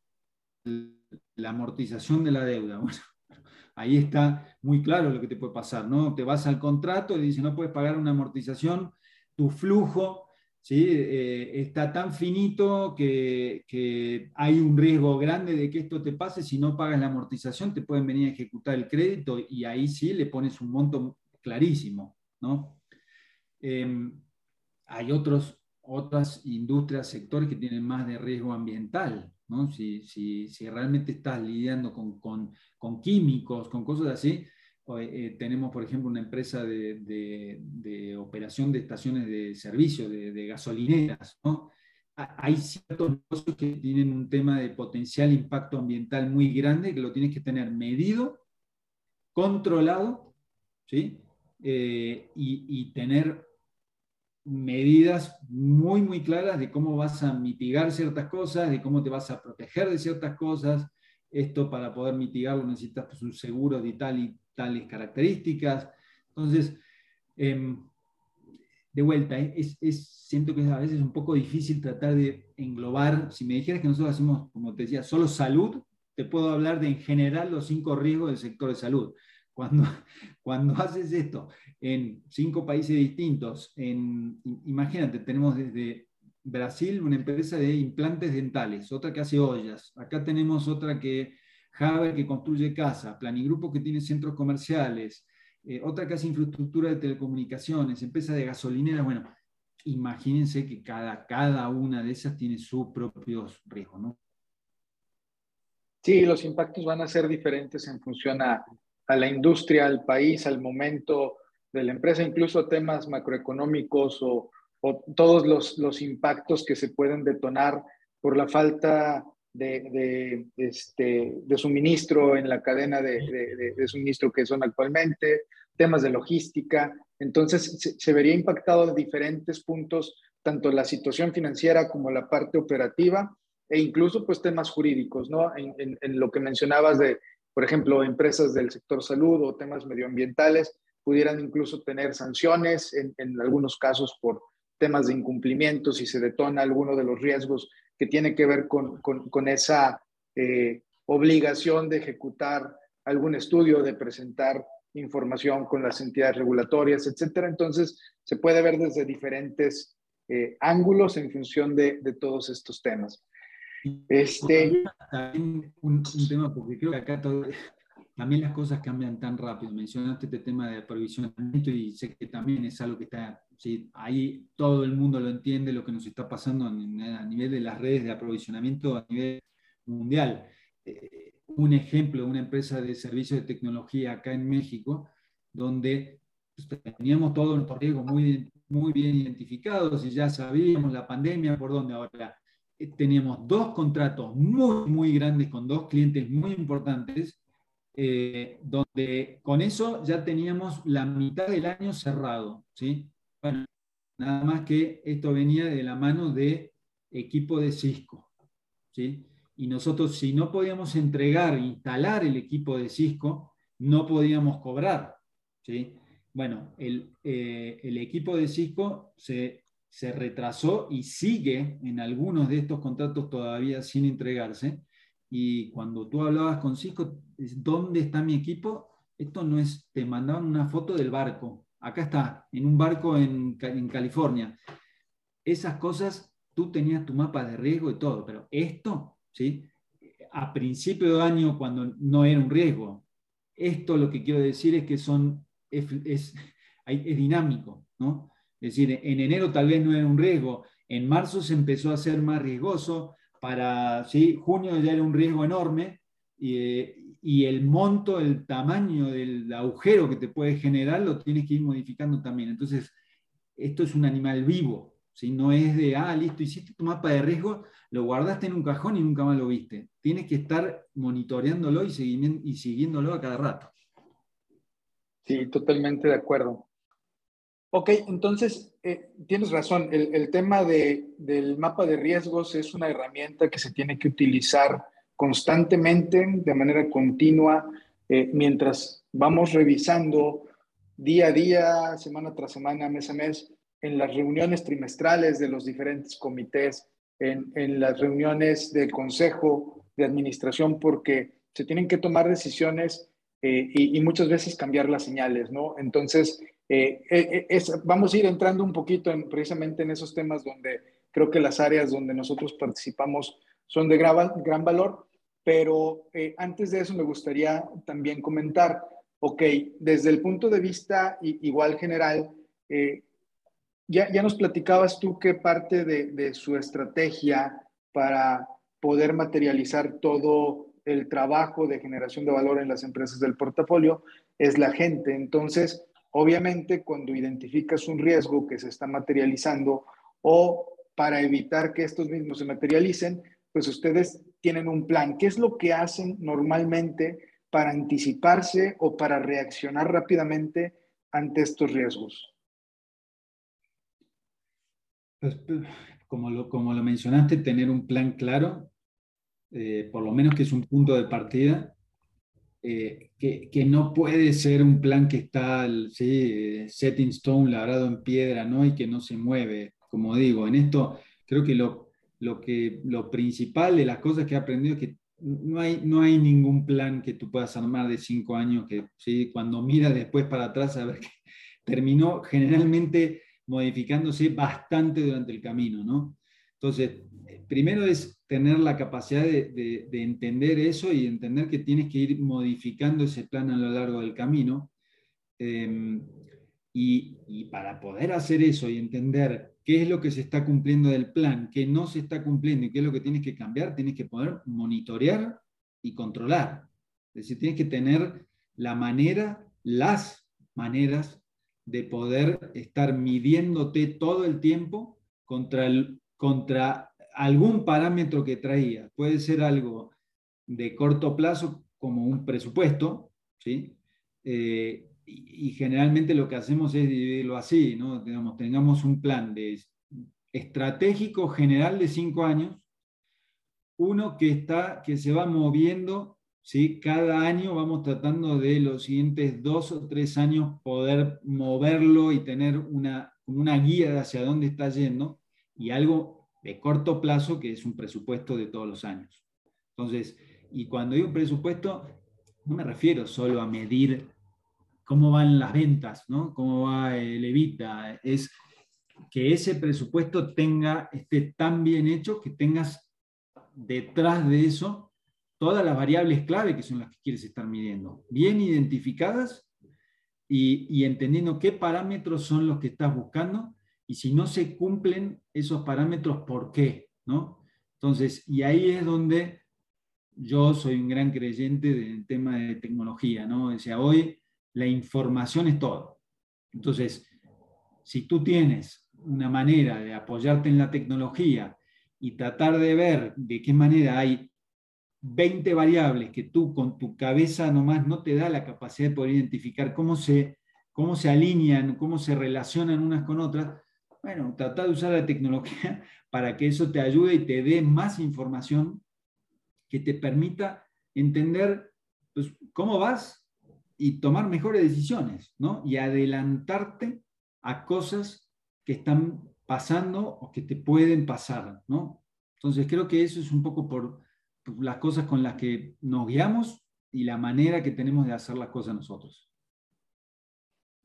la amortización de la deuda. Bueno, ahí está muy claro lo que te puede pasar, ¿no? Te vas al contrato y dice, no puedes pagar una amortización tu flujo ¿sí? Eh, está tan finito que, que, hay un riesgo grande de que esto te pase. Si no pagas la amortización, te pueden venir a ejecutar el crédito y ahí sí le pones un monto clarísimo. ¿no? Em, hay otros, otras industrias, sectores que tienen más de riesgo ambiental. ¿no? Si, si, si realmente estás lidiando con, con, con químicos, con cosas así, eh, tenemos, por ejemplo, una empresa de, operación de estaciones de servicio, de, gasolineras. Hay ciertos negocios que tienen un tema de potencial impacto ambiental muy grande que lo tienes que tener medido, controlado, ¿sí? Eh, y, tener medidas muy, muy claras de cómo vas a mitigar ciertas cosas, de cómo te vas a proteger de ciertas cosas. Esto para poder mitigarlo necesitas pues, un seguro de tal y tales características. Entonces, em, de vuelta, es, siento que es a veces un poco difícil tratar de englobar, si me dijeras que nosotros hacemos, como te decía, solo salud, te puedo hablar de en general los cinco riesgos del sector de salud. Cuando, cuando haces esto en cinco países distintos, en, imagínate, tenemos desde Brasil una empresa de implantes dentales, otra que hace ollas, acá tenemos otra que Haber que construye casas, Planigrupo que tiene centros comerciales, eh, otra que hace infraestructura de telecomunicaciones, empresa de gasolineras. Bueno, imagínense que cada, cada una de esas tiene sus propios riesgos, ¿no? Sí, los impactos van a ser diferentes en función a, la industria, al país, al momento de la empresa, incluso temas macroeconómicos o, todos los, los, impactos que se pueden detonar por la falta de, este, de suministro en la cadena de, suministro que son actualmente, temas de logística. Entonces, se, vería impactado de diferentes puntos, tanto la situación financiera como la parte operativa e incluso pues temas jurídicos, ¿no? En, lo que mencionabas de, por ejemplo, empresas del sector salud o temas medioambientales, pudieran incluso tener sanciones en, en algunos casos por temas de incumplimiento si se detona alguno de los riesgos que tiene que ver con, con, esa eh, obligación de ejecutar algún estudio, de presentar información con las entidades regulatorias, etcétera. Entonces, se puede ver desde diferentes eh, ángulos en función de, de, todos estos temas. Este, también un, tema, porque creo que acá también las cosas cambian tan rápido. Mencionaste este tema de aprovisionamiento y sé que también es algo que está Ahí todo el mundo lo entiende, lo que nos está pasando a nivel de las redes de aprovisionamiento a nivel mundial. Eh, un ejemplo, una empresa de servicios de tecnología acá en México, donde pues, teníamos todos los riesgos muy, muy bien identificados y ya sabíamos la pandemia por dónde ahora. Eh, teníamos dos contratos muy, muy grandes con dos clientes muy importantes, eh, donde con eso ya teníamos la mitad del año cerrado, ¿sí? Bueno, nada más que esto venía de la mano de equipo de Cisco. ¿sí? Y nosotros, si no podíamos entregar, instalar el equipo de Cisco, no podíamos cobrar. ¿sí? Bueno, el, eh, equipo de Cisco se, se retrasó y sigue en algunos de estos contratos todavía sin entregarse. Y cuando tú hablabas con Cisco, ¿dónde está mi equipo? Esto no es, te mandaban una foto del barco, acá está, en un barco en, California. Esas cosas, tú tenías tu mapa de riesgo y todo, pero esto, ¿sí? A principio de año, cuando no era un riesgo, esto lo que quiero decir es que son, es, es, dinámico, ¿no? Es decir, en enero tal vez no era un riesgo, en marzo se empezó a ser más riesgoso, para ¿sí? junio ya era un riesgo enorme, y, y el monto, el tamaño del agujero que te puede generar lo tienes que ir modificando también. Entonces, esto es un animal vivo, si no es de, ah, listo, hiciste tu mapa de riesgo, lo guardaste en un cajón y nunca más lo viste. Tienes que estar monitoreándolo y, y siguiéndolo a cada rato. Sí, totalmente de acuerdo. Ok, entonces eh, tienes razón, el, tema de, del mapa de riesgos es una herramienta que se tiene que utilizar constantemente, de manera continua, eh, mientras vamos revisando día a día, semana tras semana, mes a mes, en las reuniones trimestrales de los diferentes comités, en, en las reuniones del consejo de administración, porque se tienen que tomar decisiones eh, y, muchas veces cambiar las señales, ¿no? Entonces, Eh, eh, vamos a ir entrando un poquito en, precisamente en esos temas donde creo que las áreas donde nosotros participamos son de gran, gran valor, pero antes de eso me gustaría también comentar, ok, desde el punto de vista igual general, ya, ya, nos platicabas tú qué parte de su estrategia para poder materializar todo el trabajo de generación de valor en las empresas del portafolio es la gente. Entonces, obviamente, cuando identificas un riesgo que se está materializando o para evitar que estos mismos se materialicen, pues ustedes tienen un plan. ¿Qué es lo que hacen normalmente para anticiparse o para reaccionar rápidamente ante estos riesgos? Pues, como lo, como lo mencionaste, tener un plan claro eh, por lo menos que es un punto de partida, eh, que, no puede ser un plan que está ¿sí? set in stone, labrado en piedra, ¿no? y que no se mueve. Como digo, en esto creo que lo, lo, que, lo principal de las cosas que he aprendido es que no hay, no hay ningún plan que tú puedas armar de cinco años que ¿sí? cuando miras después para atrás a ver que terminó generalmente modificándose bastante durante el camino, ¿no? Entonces, primero es tener la capacidad de, entender eso y entender que tienes que ir modificando ese plan a lo largo del camino. Em, y, para poder hacer eso y entender qué es lo que se está cumpliendo del plan, qué no se está cumpliendo y qué es lo que tienes que cambiar, tienes que poder monitorear y controlar. Es decir, tienes que tener la manera, las maneras de poder estar midiéndote todo el tiempo contra, el, contra algún parámetro que traía. Puede ser algo de corto plazo como un presupuesto, ¿sí? Eh, y, generalmente lo que hacemos es dividirlo así, ¿no? tengamos un plan de estratégico general de cinco años, uno que, está, que se va moviendo, ¿sí? cada año vamos tratando de los siguientes dos o tres años poder moverlo y tener una, una guía hacia dónde está yendo y algo de corto plazo, que es un presupuesto de todos los años. Entonces, y cuando digo presupuesto, no me refiero solo a medir cómo van las ventas, ¿no? cómo va el Evita, es que ese presupuesto tenga, esté tan bien hecho que tengas detrás de eso todas las variables clave que son las que quieres estar midiendo, bien identificadas y, y entendiendo qué parámetros son los que estás buscando y si no se cumplen esos parámetros, ¿por qué? ¿No? Entonces, y ahí es donde yo soy un gran creyente del tema de tecnología, ¿no? O sea, hoy la información es todo. Entonces, si tú tienes una manera de apoyarte en la tecnología y tratar de ver de qué manera hay 20 variables que tú con tu cabeza nomás no te da la capacidad de poder identificar cómo se, cómo se alinean, cómo se relacionan unas con otras, bueno, trata de usar la tecnología para que eso te ayude y te dé más información que te permita entender pues, cómo vas y tomar mejores decisiones, ¿no? Y adelantarte a cosas que están pasando o que te pueden pasar, ¿no? Entonces creo que eso es un poco por, por las cosas con las que nos guiamos y la manera que tenemos de hacer las cosas nosotros.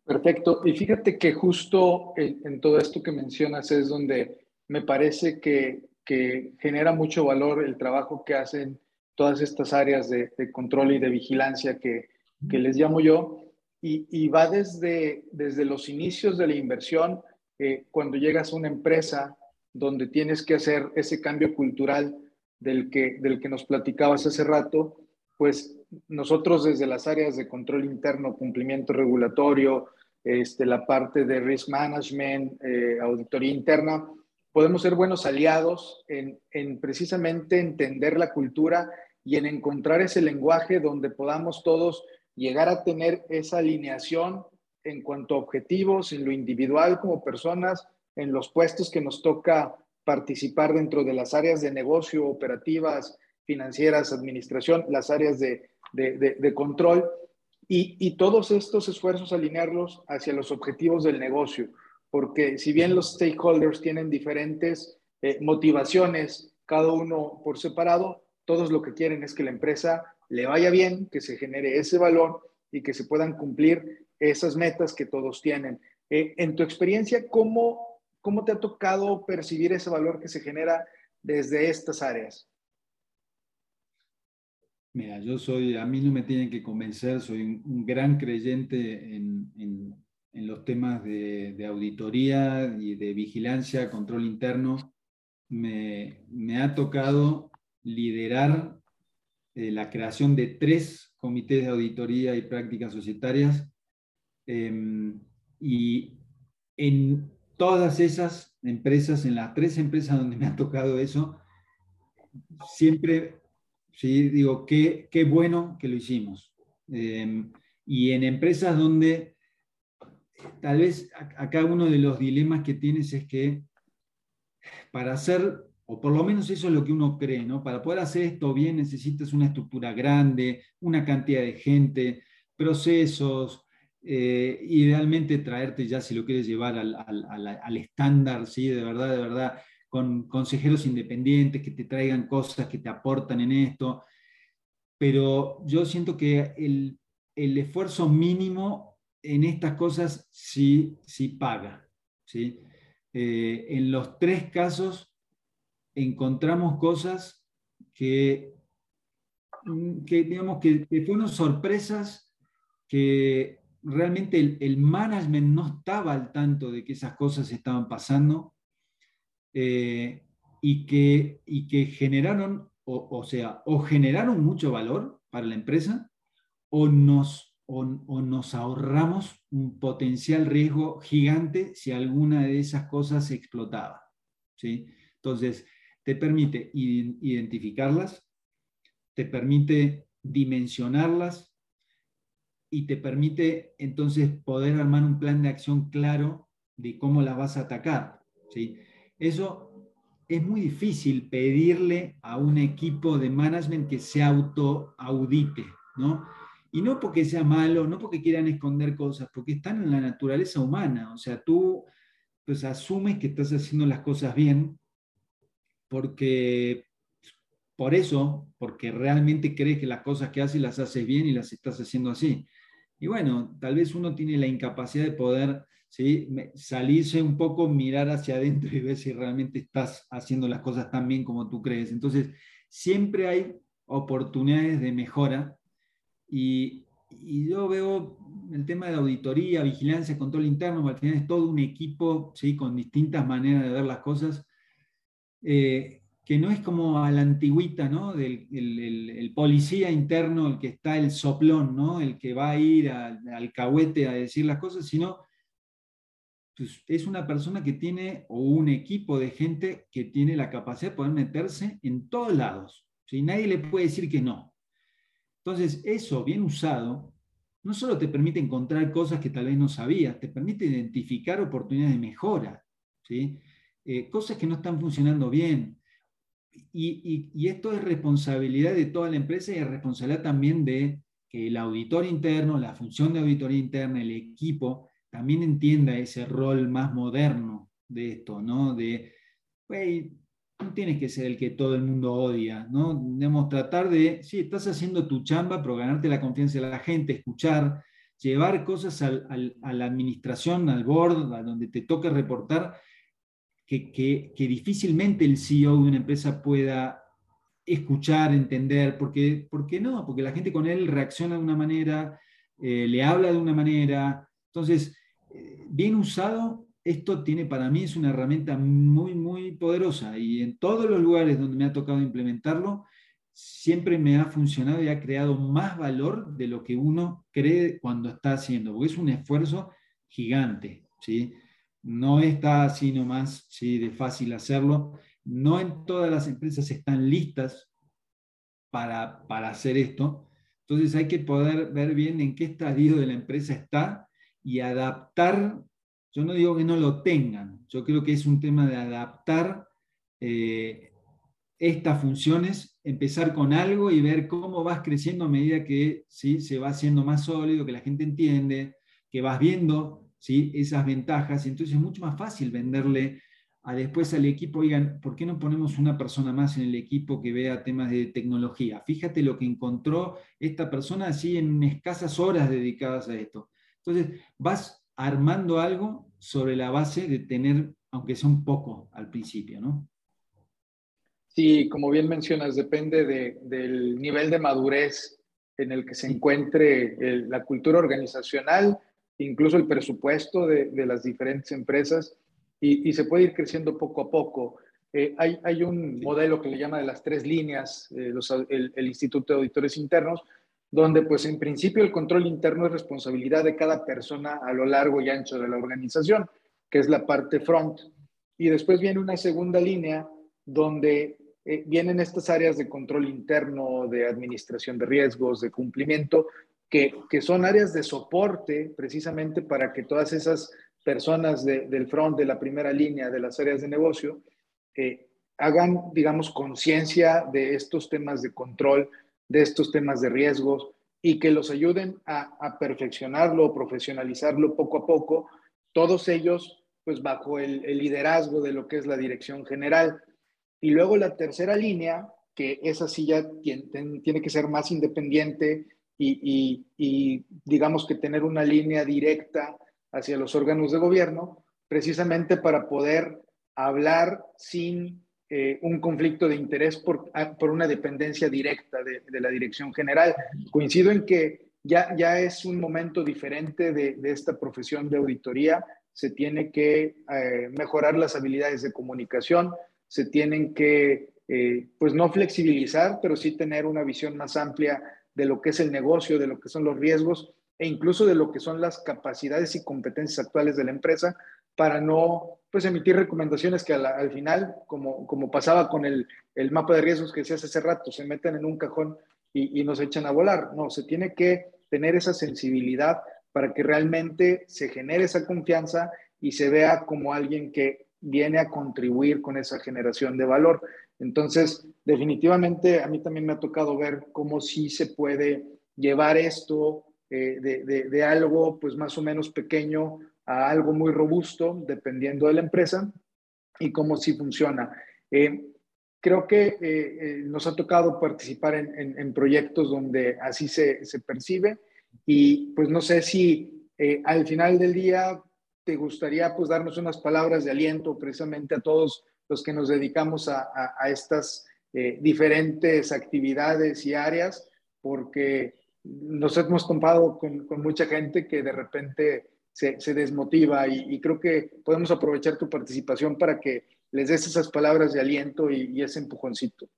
Perfecto. Y fíjate que justo en, todo esto que mencionas es donde me parece que, genera mucho valor el trabajo que hacen todas estas áreas de, control y de vigilancia que, les llamo yo. Y, va desde, desde los inicios de la inversión, eh, cuando llegas a una empresa donde tienes que hacer ese cambio cultural del que, del que nos platicabas hace rato, pues nosotros desde las áreas de control interno, cumplimiento regulatorio, este, la parte de risk management, eh, auditoría interna, podemos ser buenos aliados en, en, precisamente entender la cultura y en encontrar ese lenguaje donde podamos todos llegar a tener esa alineación en cuanto a objetivos, en lo individual como personas, en los puestos que nos toca participar dentro de las áreas de negocio, operativas, financieras, administración, las áreas de control y, todos estos esfuerzos alinearlos hacia los objetivos del negocio, porque si bien los stakeholders tienen diferentes eh, motivaciones, cada uno por separado, todos lo que quieren es que la empresa le vaya bien, que se genere ese valor y que se puedan cumplir esas metas que todos tienen. Eh, en tu experiencia, ¿cómo, ¿cómo te ha tocado percibir ese valor que se genera desde estas áreas? Mira, yo soy, a mí no me tienen que convencer, soy un, gran creyente en, en, los temas de, de, auditoría y de vigilancia, control interno. Me, me ha tocado liderar eh, la creación de tres comités de auditoría y prácticas societarias. Em, y en todas esas empresas, en las tres empresas donde me ha tocado eso, siempre ¿sí? Digo, qué, qué bueno que lo hicimos. Em, y en empresas donde tal vez acá uno de los dilemas que tienes es que para hacer, o por lo menos eso es lo que uno cree, ¿no? Para poder hacer esto bien necesitas una estructura grande, una cantidad de gente, procesos, eh, idealmente traerte ya si lo quieres llevar al, al, al estándar, ¿sí? De verdad, de verdad, con consejeros independientes que te traigan cosas que te aportan en esto, pero yo siento que el, esfuerzo mínimo en estas cosas sí, sí paga. ¿sí? Eh, en los tres casos encontramos cosas que, que digamos, que, fueron sorpresas que realmente el, el, management no estaba al tanto de que esas cosas estaban pasando eh, y, que, y que generaron, o, sea, o generaron mucho valor para la empresa o nos, o, nos ahorramos un potencial riesgo gigante si alguna de esas cosas explotaba. ¿sí? Entonces, te permite identificarlas, te permite dimensionarlas y te permite entonces poder armar un plan de acción claro de cómo las vas a atacar. ¿sí? Eso es muy difícil pedirle a un equipo de management que se auto-audite, ¿no? Y no porque sea malo, no porque quieran esconder cosas, porque están en la naturaleza humana. O sea, tú pues asumes que estás haciendo las cosas bien porque por eso, porque realmente crees que las cosas que haces las haces bien y las estás haciendo así. Y bueno, tal vez uno tiene la incapacidad de poder salirse un poco, mirar hacia adentro y ver si realmente estás haciendo las cosas tan bien como tú crees. Entonces, siempre hay oportunidades de mejora y, yo veo el tema de auditoría, vigilancia, control interno, al final es todo un equipo ¿sí? con distintas maneras de ver las cosas. Eh, que no es como a la antigüita, ¿no? Del el, policía interno, el que está el soplón, ¿no? El que va a ir al, al cahuete a decir las cosas, sino pues, es una persona que tiene, o un equipo de gente que tiene la capacidad de poder meterse en todos lados. Nadie le puede decir que no. Entonces, eso bien usado, no solo te permite encontrar cosas que tal vez no sabías, te permite identificar oportunidades de mejora, ¿sí? Eh, cosas que no están funcionando bien. Y, y, esto es responsabilidad de toda la empresa y es responsabilidad también de que el auditor interno, la función de auditoría interna, el equipo, también entienda ese rol más moderno de esto, ¿no? De, güey, no tienes que ser el que todo el mundo odia, ¿no? Debemos tratar de, sí, estás haciendo tu chamba, pero ganarte la confianza de la gente, escuchar, llevar cosas al, a la administración, al board, a donde te toque reportar, que, que, que, difícilmente el CEO de una empresa pueda escuchar, entender, porque, ¿por qué no? Porque la gente con él reacciona de una manera, eh, le habla de una manera, entonces bien usado, esto tiene para mí es una herramienta muy, muy poderosa y en todos los lugares donde me ha tocado implementarlo, siempre me ha funcionado y ha creado más valor de lo que uno cree cuando está haciendo, porque es un esfuerzo gigante, ¿sí? No está así nomás, ¿sí? De fácil hacerlo. No en todas las empresas están listas para, para hacer esto. Entonces hay que poder ver bien en qué estadio de la empresa está y adaptar, yo no digo que no lo tengan, yo creo que es un tema de adaptar eh, estas funciones, empezar con algo y ver cómo vas creciendo a medida que ¿sí? se va haciendo más sólido, que la gente entiende, que vas viendo ¿sí? esas ventajas, entonces es mucho más fácil venderle a después al equipo, oigan, ¿por qué no ponemos una persona más en el equipo que vea temas de tecnología? Fíjate lo que encontró esta persona así en escasas horas dedicadas a esto. Entonces, vas armando algo sobre la base de tener, aunque sea un poco al principio, ¿no? Sí, como bien mencionas, depende del nivel de madurez en el que se encuentre la cultura organizacional, incluso el presupuesto de, las diferentes empresas, y, se puede ir creciendo poco a poco. Eh, hay, hay, un modelo que le llama de las tres líneas, eh, el, el, Instituto de Auditores Internos, donde pues en principio el control interno es responsabilidad de cada persona a lo largo y ancho de la organización, que es la parte front. Y después viene una segunda línea donde eh, vienen estas áreas de control interno, de administración de riesgos, de cumplimiento, que, que son áreas de soporte precisamente para que todas esas personas del front, de la primera línea, de las áreas de negocio, eh, hagan, digamos, conciencia de estos temas de control, de estos temas de riesgos y que los ayuden a, a perfeccionarlo, profesionalizarlo poco a poco, todos ellos pues bajo el, liderazgo de lo que es la dirección general. Y luego la tercera línea, que esa sí ya tiene, que ser más independiente y, digamos que tener una línea directa hacia los órganos de gobierno, precisamente para poder hablar sin eh, un conflicto de interés por, por una dependencia directa de, de, la dirección general. Coincido en que ya, ya es un momento diferente de, de esta profesión de auditoría, se tiene que eh, mejorar las habilidades de comunicación, se tienen que, eh, pues no flexibilizar, pero sí tener una visión más amplia de lo que es el negocio, de lo que son los riesgos e incluso de lo que son las capacidades y competencias actuales de la empresa para no pues emitir recomendaciones que al, final, como, como pasaba con el, el, mapa de riesgos que decías hace rato, se meten en un cajón y, y nos echan a volar. No, se tiene que tener esa sensibilidad para que realmente se genere esa confianza y se vea como alguien que viene a contribuir con esa generación de valor. Entonces, definitivamente a mí también me ha tocado ver cómo sí se puede llevar esto eh, de, algo pues más o menos pequeño a algo muy robusto, dependiendo de la empresa, y cómo sí funciona. Eh, creo que eh, nos ha tocado participar en, proyectos donde así se, se, percibe y pues no sé si al final del día te gustaría pues darnos unas palabras de aliento precisamente a todos los que nos dedicamos a, estas eh, diferentes actividades y áreas, porque nos hemos topado con, mucha gente que de repente se, desmotiva y, creo que podemos aprovechar tu participación para que les des esas palabras de aliento y, ese empujoncito.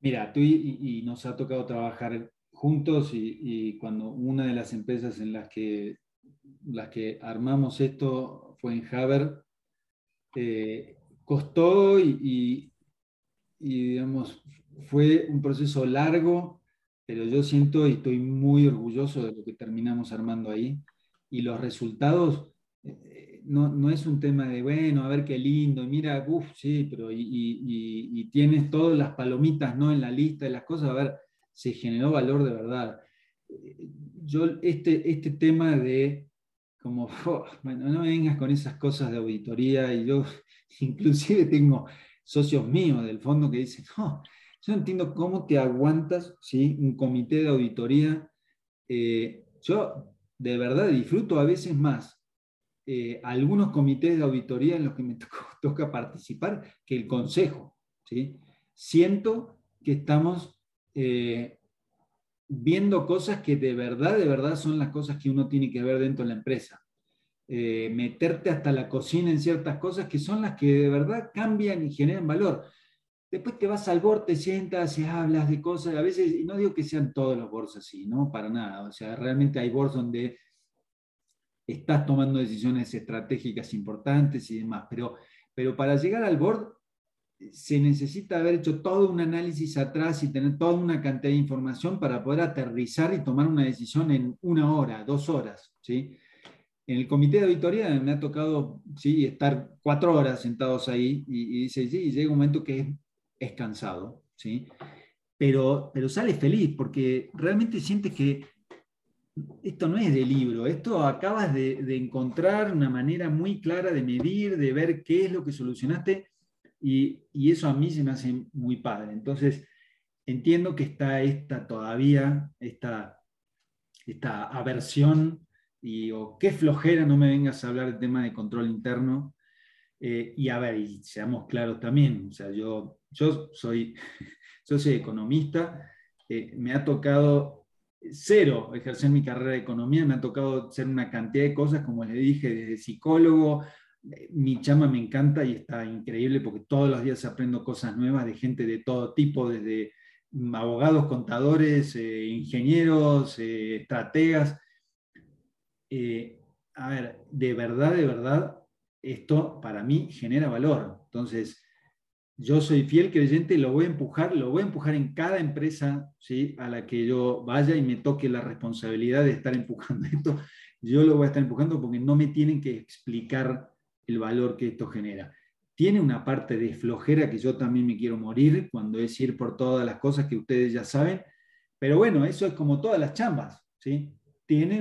Mira, tú y, nos ha tocado trabajar juntos y, cuando una de las empresas en las que las que armamos esto fue en Haber, eh, costó y, digamos, fue un proceso largo, pero yo siento y estoy muy orgulloso de lo que terminamos armando ahí. Y los resultados eh, no, no, es un tema de, bueno, a ver qué lindo, mira, uff, sí, pero y, y, tienes todas las palomitas ¿no? en la lista de las cosas, a ver, se generó valor de verdad. Eh, yo, este, este tema de como, bueno, no me vengas con esas cosas de auditoría y yo inclusive tengo socios míos del fondo que dicen, no, yo no entiendo cómo te aguantas ¿sí? un comité de auditoría. Eh, yo de verdad disfruto a veces más eh, algunos comités de auditoría en los que me toca, participar que el consejo. Siento que estamos eh, viendo cosas que de verdad, de verdad son las cosas que uno tiene que ver dentro de la empresa. Eh, meterte hasta la cocina en ciertas cosas que son las que de verdad cambian y generan valor. Después te vas al board, te sientas y hablas de cosas, a veces, y no digo que sean todos los boards así, ¿no? Para nada. O sea, realmente hay boards donde estás tomando decisiones estratégicas importantes y demás, pero, pero para llegar al board se necesita haber hecho todo un análisis atrás y tener toda una cantidad de información para poder aterrizar y tomar una decisión en una hora, dos horas. ¿sí? En el comité de auditoría me ha tocado sí, estar cuatro horas sentados ahí y, dice, sí, llega un momento que es, cansado, ¿sí? pero, pero sale feliz porque realmente sientes que esto no es de libro, esto acabas de, encontrar una manera muy clara de medir, de ver qué es lo que solucionaste y, eso a mí se me hace muy padre. Entonces, entiendo que está esta todavía, esta, esta aversión y o qué flojera no me vengas a hablar de tema de control interno. Eh, y a ver, y seamos claros también, o sea, yo, yo, soy, yo soy economista, eh, me ha tocado cero ejercer mi carrera de economía, me ha tocado hacer una cantidad de cosas, como les dije, desde psicólogo, mi chama me encanta y está increíble porque todos los días aprendo cosas nuevas de gente de todo tipo, desde abogados, contadores, eh, ingenieros, eh, estrategas. Eh, a ver, de verdad, de verdad, esto para mí genera valor. Entonces, yo soy fiel creyente, lo voy a empujar, lo voy a empujar en cada empresa ¿sí? a la que yo vaya y me toque la responsabilidad de estar empujando esto. Yo lo voy a estar empujando porque no me tienen que explicar el valor que esto genera. Tiene una parte de flojera que yo también me quiero morir cuando es ir por todas las cosas que ustedes ya saben, pero bueno, eso es como todas las chambas, ¿sí? Tiene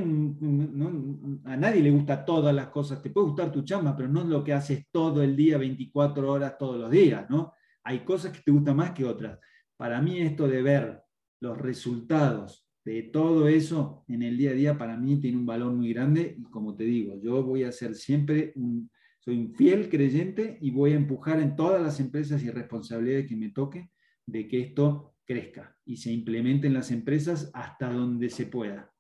a nadie le gusta todas las cosas, te puede gustar tu chamba, pero no es lo que haces todo el día, 24 horas, todos los días, ¿no? Hay cosas que te gustan más que otras. Para mí esto de ver los resultados de todo eso en el día a día, para mí tiene un valor muy grande y como te digo, yo voy a ser siempre un, soy un fiel creyente y voy a empujar en todas las empresas y responsabilidades que me toque de que esto crezca y se implemente en las empresas hasta donde se pueda.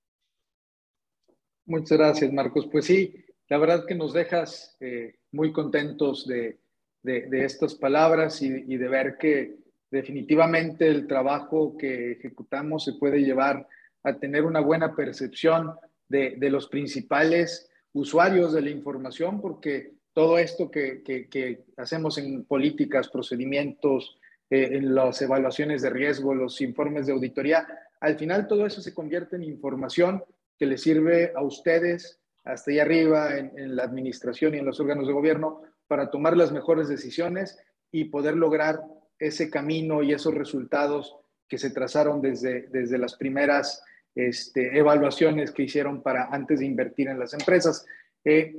Muchas gracias, Marcos. Pues sí, la verdad que nos dejas eh, muy contentos de, estas palabras y, de ver que definitivamente el trabajo que ejecutamos se puede llevar a tener una buena percepción de, de los principales usuarios de la información, porque todo esto que, hacemos en políticas, procedimientos, eh, en las evaluaciones de riesgo, los informes de auditoría, al final todo eso se convierte en información que le sirve a ustedes hasta ahí arriba en, la administración y en los órganos de gobierno para tomar las mejores decisiones y poder lograr ese camino y esos resultados que se trazaron desde, desde las primeras este, evaluaciones que hicieron para antes de invertir en las empresas. Eh,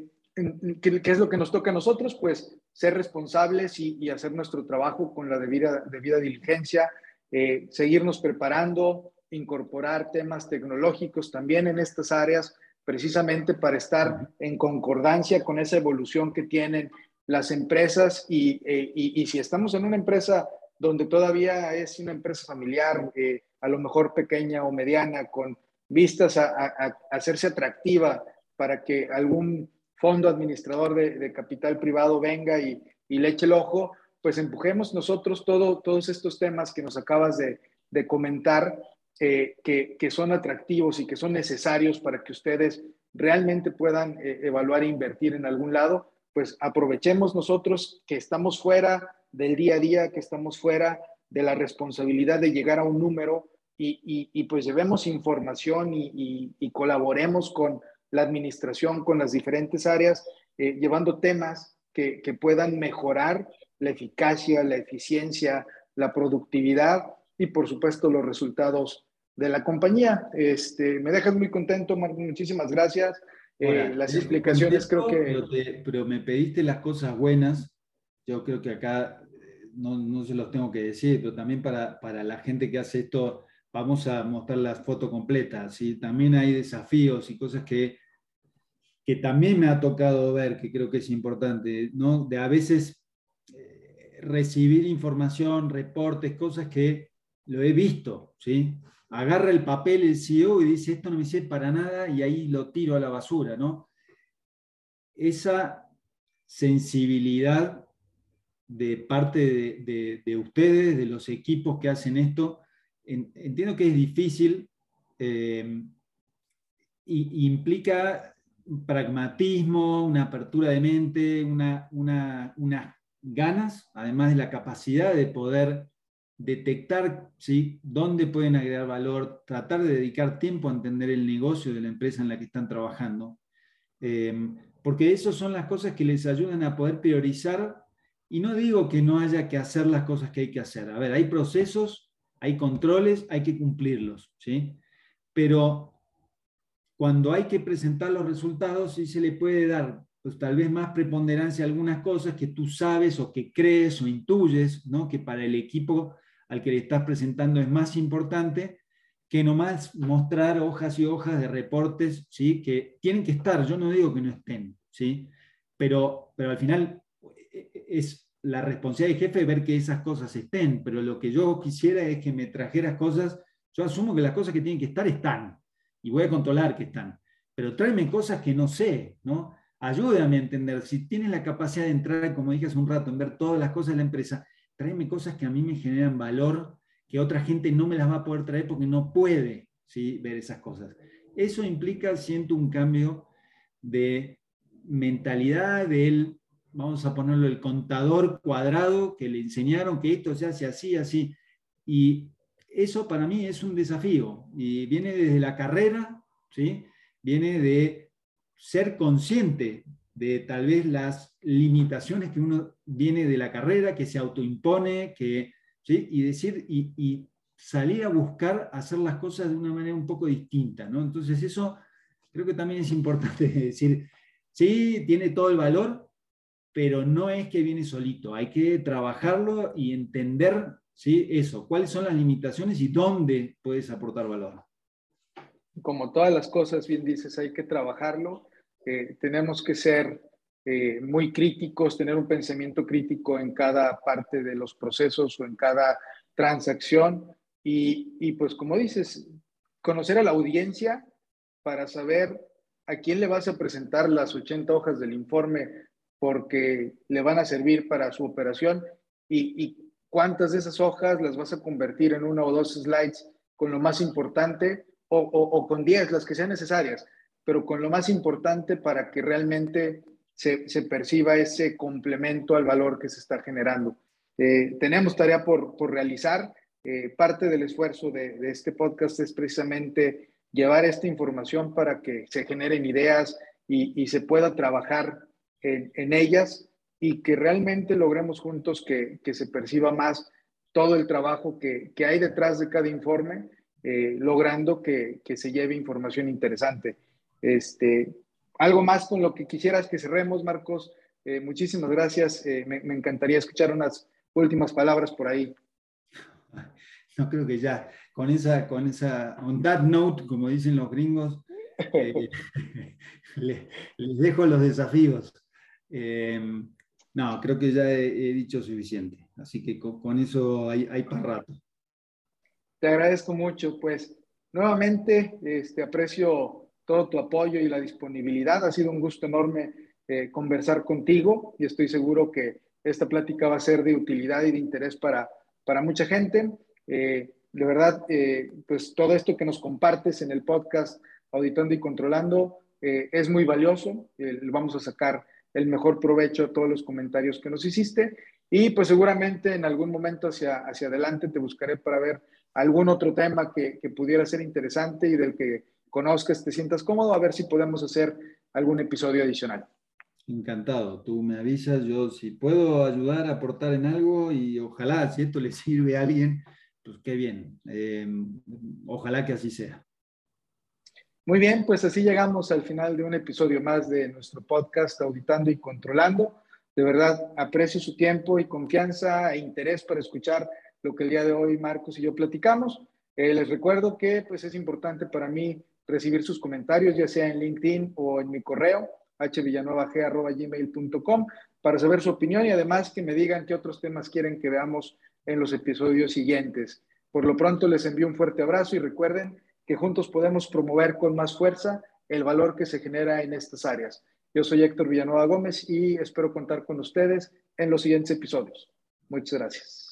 ¿Qué, es lo que nos toca a nosotros? Pues ser responsables y, hacer nuestro trabajo con la debida, debida diligencia, eh, seguirnos preparando, incorporar temas tecnológicos también en estas áreas, precisamente para estar en concordancia con esa evolución que tienen las empresas y, eh, si estamos en una empresa donde todavía es una empresa familiar, eh, a lo mejor pequeña o mediana, con vistas a, a hacerse atractiva para que algún fondo administrador de, capital privado venga y, le eche el ojo, pues empujemos nosotros todo, todos estos temas que nos acabas de, comentar, eh, que, son atractivos y que son necesarios para que ustedes realmente puedan eh, evaluar e invertir en algún lado, pues aprovechemos nosotros que estamos fuera del día a día, que estamos fuera de la responsabilidad de llegar a un número y, pues llevemos información y colaboremos con, la administración con las diferentes áreas, eh, llevando temas que, puedan mejorar la eficacia, la eficiencia, la productividad y por supuesto los resultados de la compañía. Este, me dejas muy contento, Martín, muchísimas gracias. Eh, las explicaciones creo que... Pero, me pediste las cosas buenas, yo creo que acá eh, no, no, se los tengo que decir, pero también para, para la gente que hace esto vamos a mostrar la foto completa. ¿sí? También hay desafíos y cosas que, que también me ha tocado ver, que creo que es importante, ¿no? de a veces eh, recibir información, reportes, cosas que lo he visto. ¿sí? Agarra el papel el CEO y dice, esto no me sirve para nada, y ahí lo tiro a la basura. ¿no? Esa sensibilidad de parte de ustedes, de los equipos que hacen esto, entiendo que es difícil eh, y, implica pragmatismo, una apertura de mente, una, unas ganas, además de la capacidad de poder detectar ¿sí? dónde pueden agregar valor, tratar de dedicar tiempo a entender el negocio de la empresa en la que están trabajando. Eh, porque esas son las cosas que les ayudan a poder priorizar. Y no digo que no haya que hacer las cosas que hay que hacer. A ver, hay procesos hay controles, hay que cumplirlos, ¿sí? Pero cuando hay que presentar los resultados, sí se le puede dar, pues tal vez más preponderancia a algunas cosas que tú sabes o que crees o intuyes, ¿no? Que para el equipo al que le estás presentando es más importante, que nomás mostrar hojas y hojas de reportes, ¿sí? que tienen que estar, yo no digo que no estén, ¿sí? pero, pero al final eh, eh, es la responsabilidad del jefe ver que esas cosas estén, pero lo que yo quisiera es que me trajeras cosas, yo asumo que las cosas que tienen que estar están, y voy a controlar que están, pero tráeme cosas que no sé, ¿no? Ayúdame a entender, si tienes la capacidad de entrar, como dije hace un rato, en ver todas las cosas de la empresa, tráeme cosas que a mí me generan valor, que otra gente no me las va a poder traer porque no puede ¿sí? ver esas cosas. Eso implica, siento, un cambio de mentalidad del, vamos a ponerlo, el contador cuadrado que le enseñaron que esto se hace así, así. Y eso para mí es un desafío y viene desde la carrera, ¿sí? viene de ser consciente de tal vez las limitaciones que uno viene de la carrera, que se autoimpone, que, y decir, y, salir a buscar hacer las cosas de una manera un poco distinta. ¿no? Entonces eso creo que también es importante decir, sí, tiene todo el valor, pero no es que viene solito, hay que trabajarlo y entender ¿sí? eso, cuáles son las limitaciones y dónde puedes aportar valor. Como todas las cosas, bien dices, hay que trabajarlo tenemos que ser eh, muy críticos, tener un pensamiento crítico en cada parte de los procesos o en cada transacción. Y, y, pues como dices, conocer a la audiencia para saber a quién le vas a presentar las 80 hojas del informe porque le van a servir para su operación y, y cuántas de esas hojas las vas a convertir en una o dos slides con lo más importante o, o, o con 10, las que sean necesarias pero con lo más importante para que realmente se, perciba ese complemento al valor que se está generando. Eh, tenemos tarea por, realizar. Eh, parte del esfuerzo de, este podcast es precisamente llevar esta información para que se generen ideas y, se pueda trabajar en, ellas y que realmente logremos juntos que, se perciba más todo el trabajo que, hay detrás de cada informe, eh, logrando que, se lleve información interesante. Este, algo más con lo que quisieras que cerremos, Marcos. Eh, muchísimas gracias. Eh, me, encantaría escuchar unas últimas palabras por ahí. No creo que ya, con esa, con esa, on that note, como dicen los gringos, eh, les, dejo los desafíos. no, creo que ya he, dicho suficiente. Así que con, eso hay, hay para rato. Te agradezco mucho, pues nuevamente este, aprecio todo tu apoyo y la disponibilidad. Ha sido un gusto enorme eh, conversar contigo y estoy seguro que esta plática va a ser de utilidad y de interés para, para mucha gente. Eh, de verdad, eh, pues todo esto que nos compartes en el podcast Auditando y Controlando es muy valioso. vamos a sacar el mejor provecho a todos los comentarios que nos hiciste y pues seguramente en algún momento hacia, hacia adelante te buscaré para ver algún otro tema que, que pudiera ser interesante y del que conozcas, te sientas cómodo, a ver si podemos hacer algún episodio adicional. Encantado, tú me avisas, yo si puedo ayudar, aportar en algo y ojalá, si esto le sirve a alguien, pues qué bien, em, ojalá que así sea. Muy bien, pues así llegamos al final de un episodio más de nuestro podcast Auditando y Controlando. De verdad, aprecio su tiempo y confianza e interés para escuchar lo que el día de hoy Marcos y yo platicamos. Eh, les recuerdo que pues, es importante para mí recibir sus comentarios, ya sea en LinkedIn o en mi correo, hvillanuevag.gmail.com, para saber su opinión y además que me digan qué otros temas quieren que veamos en los episodios siguientes. Por lo pronto les envío un fuerte abrazo y recuerden que juntos podemos promover con más fuerza el valor que se genera en estas áreas. Yo soy Héctor Villanueva Gómez y espero contar con ustedes en los siguientes episodios. Muchas gracias.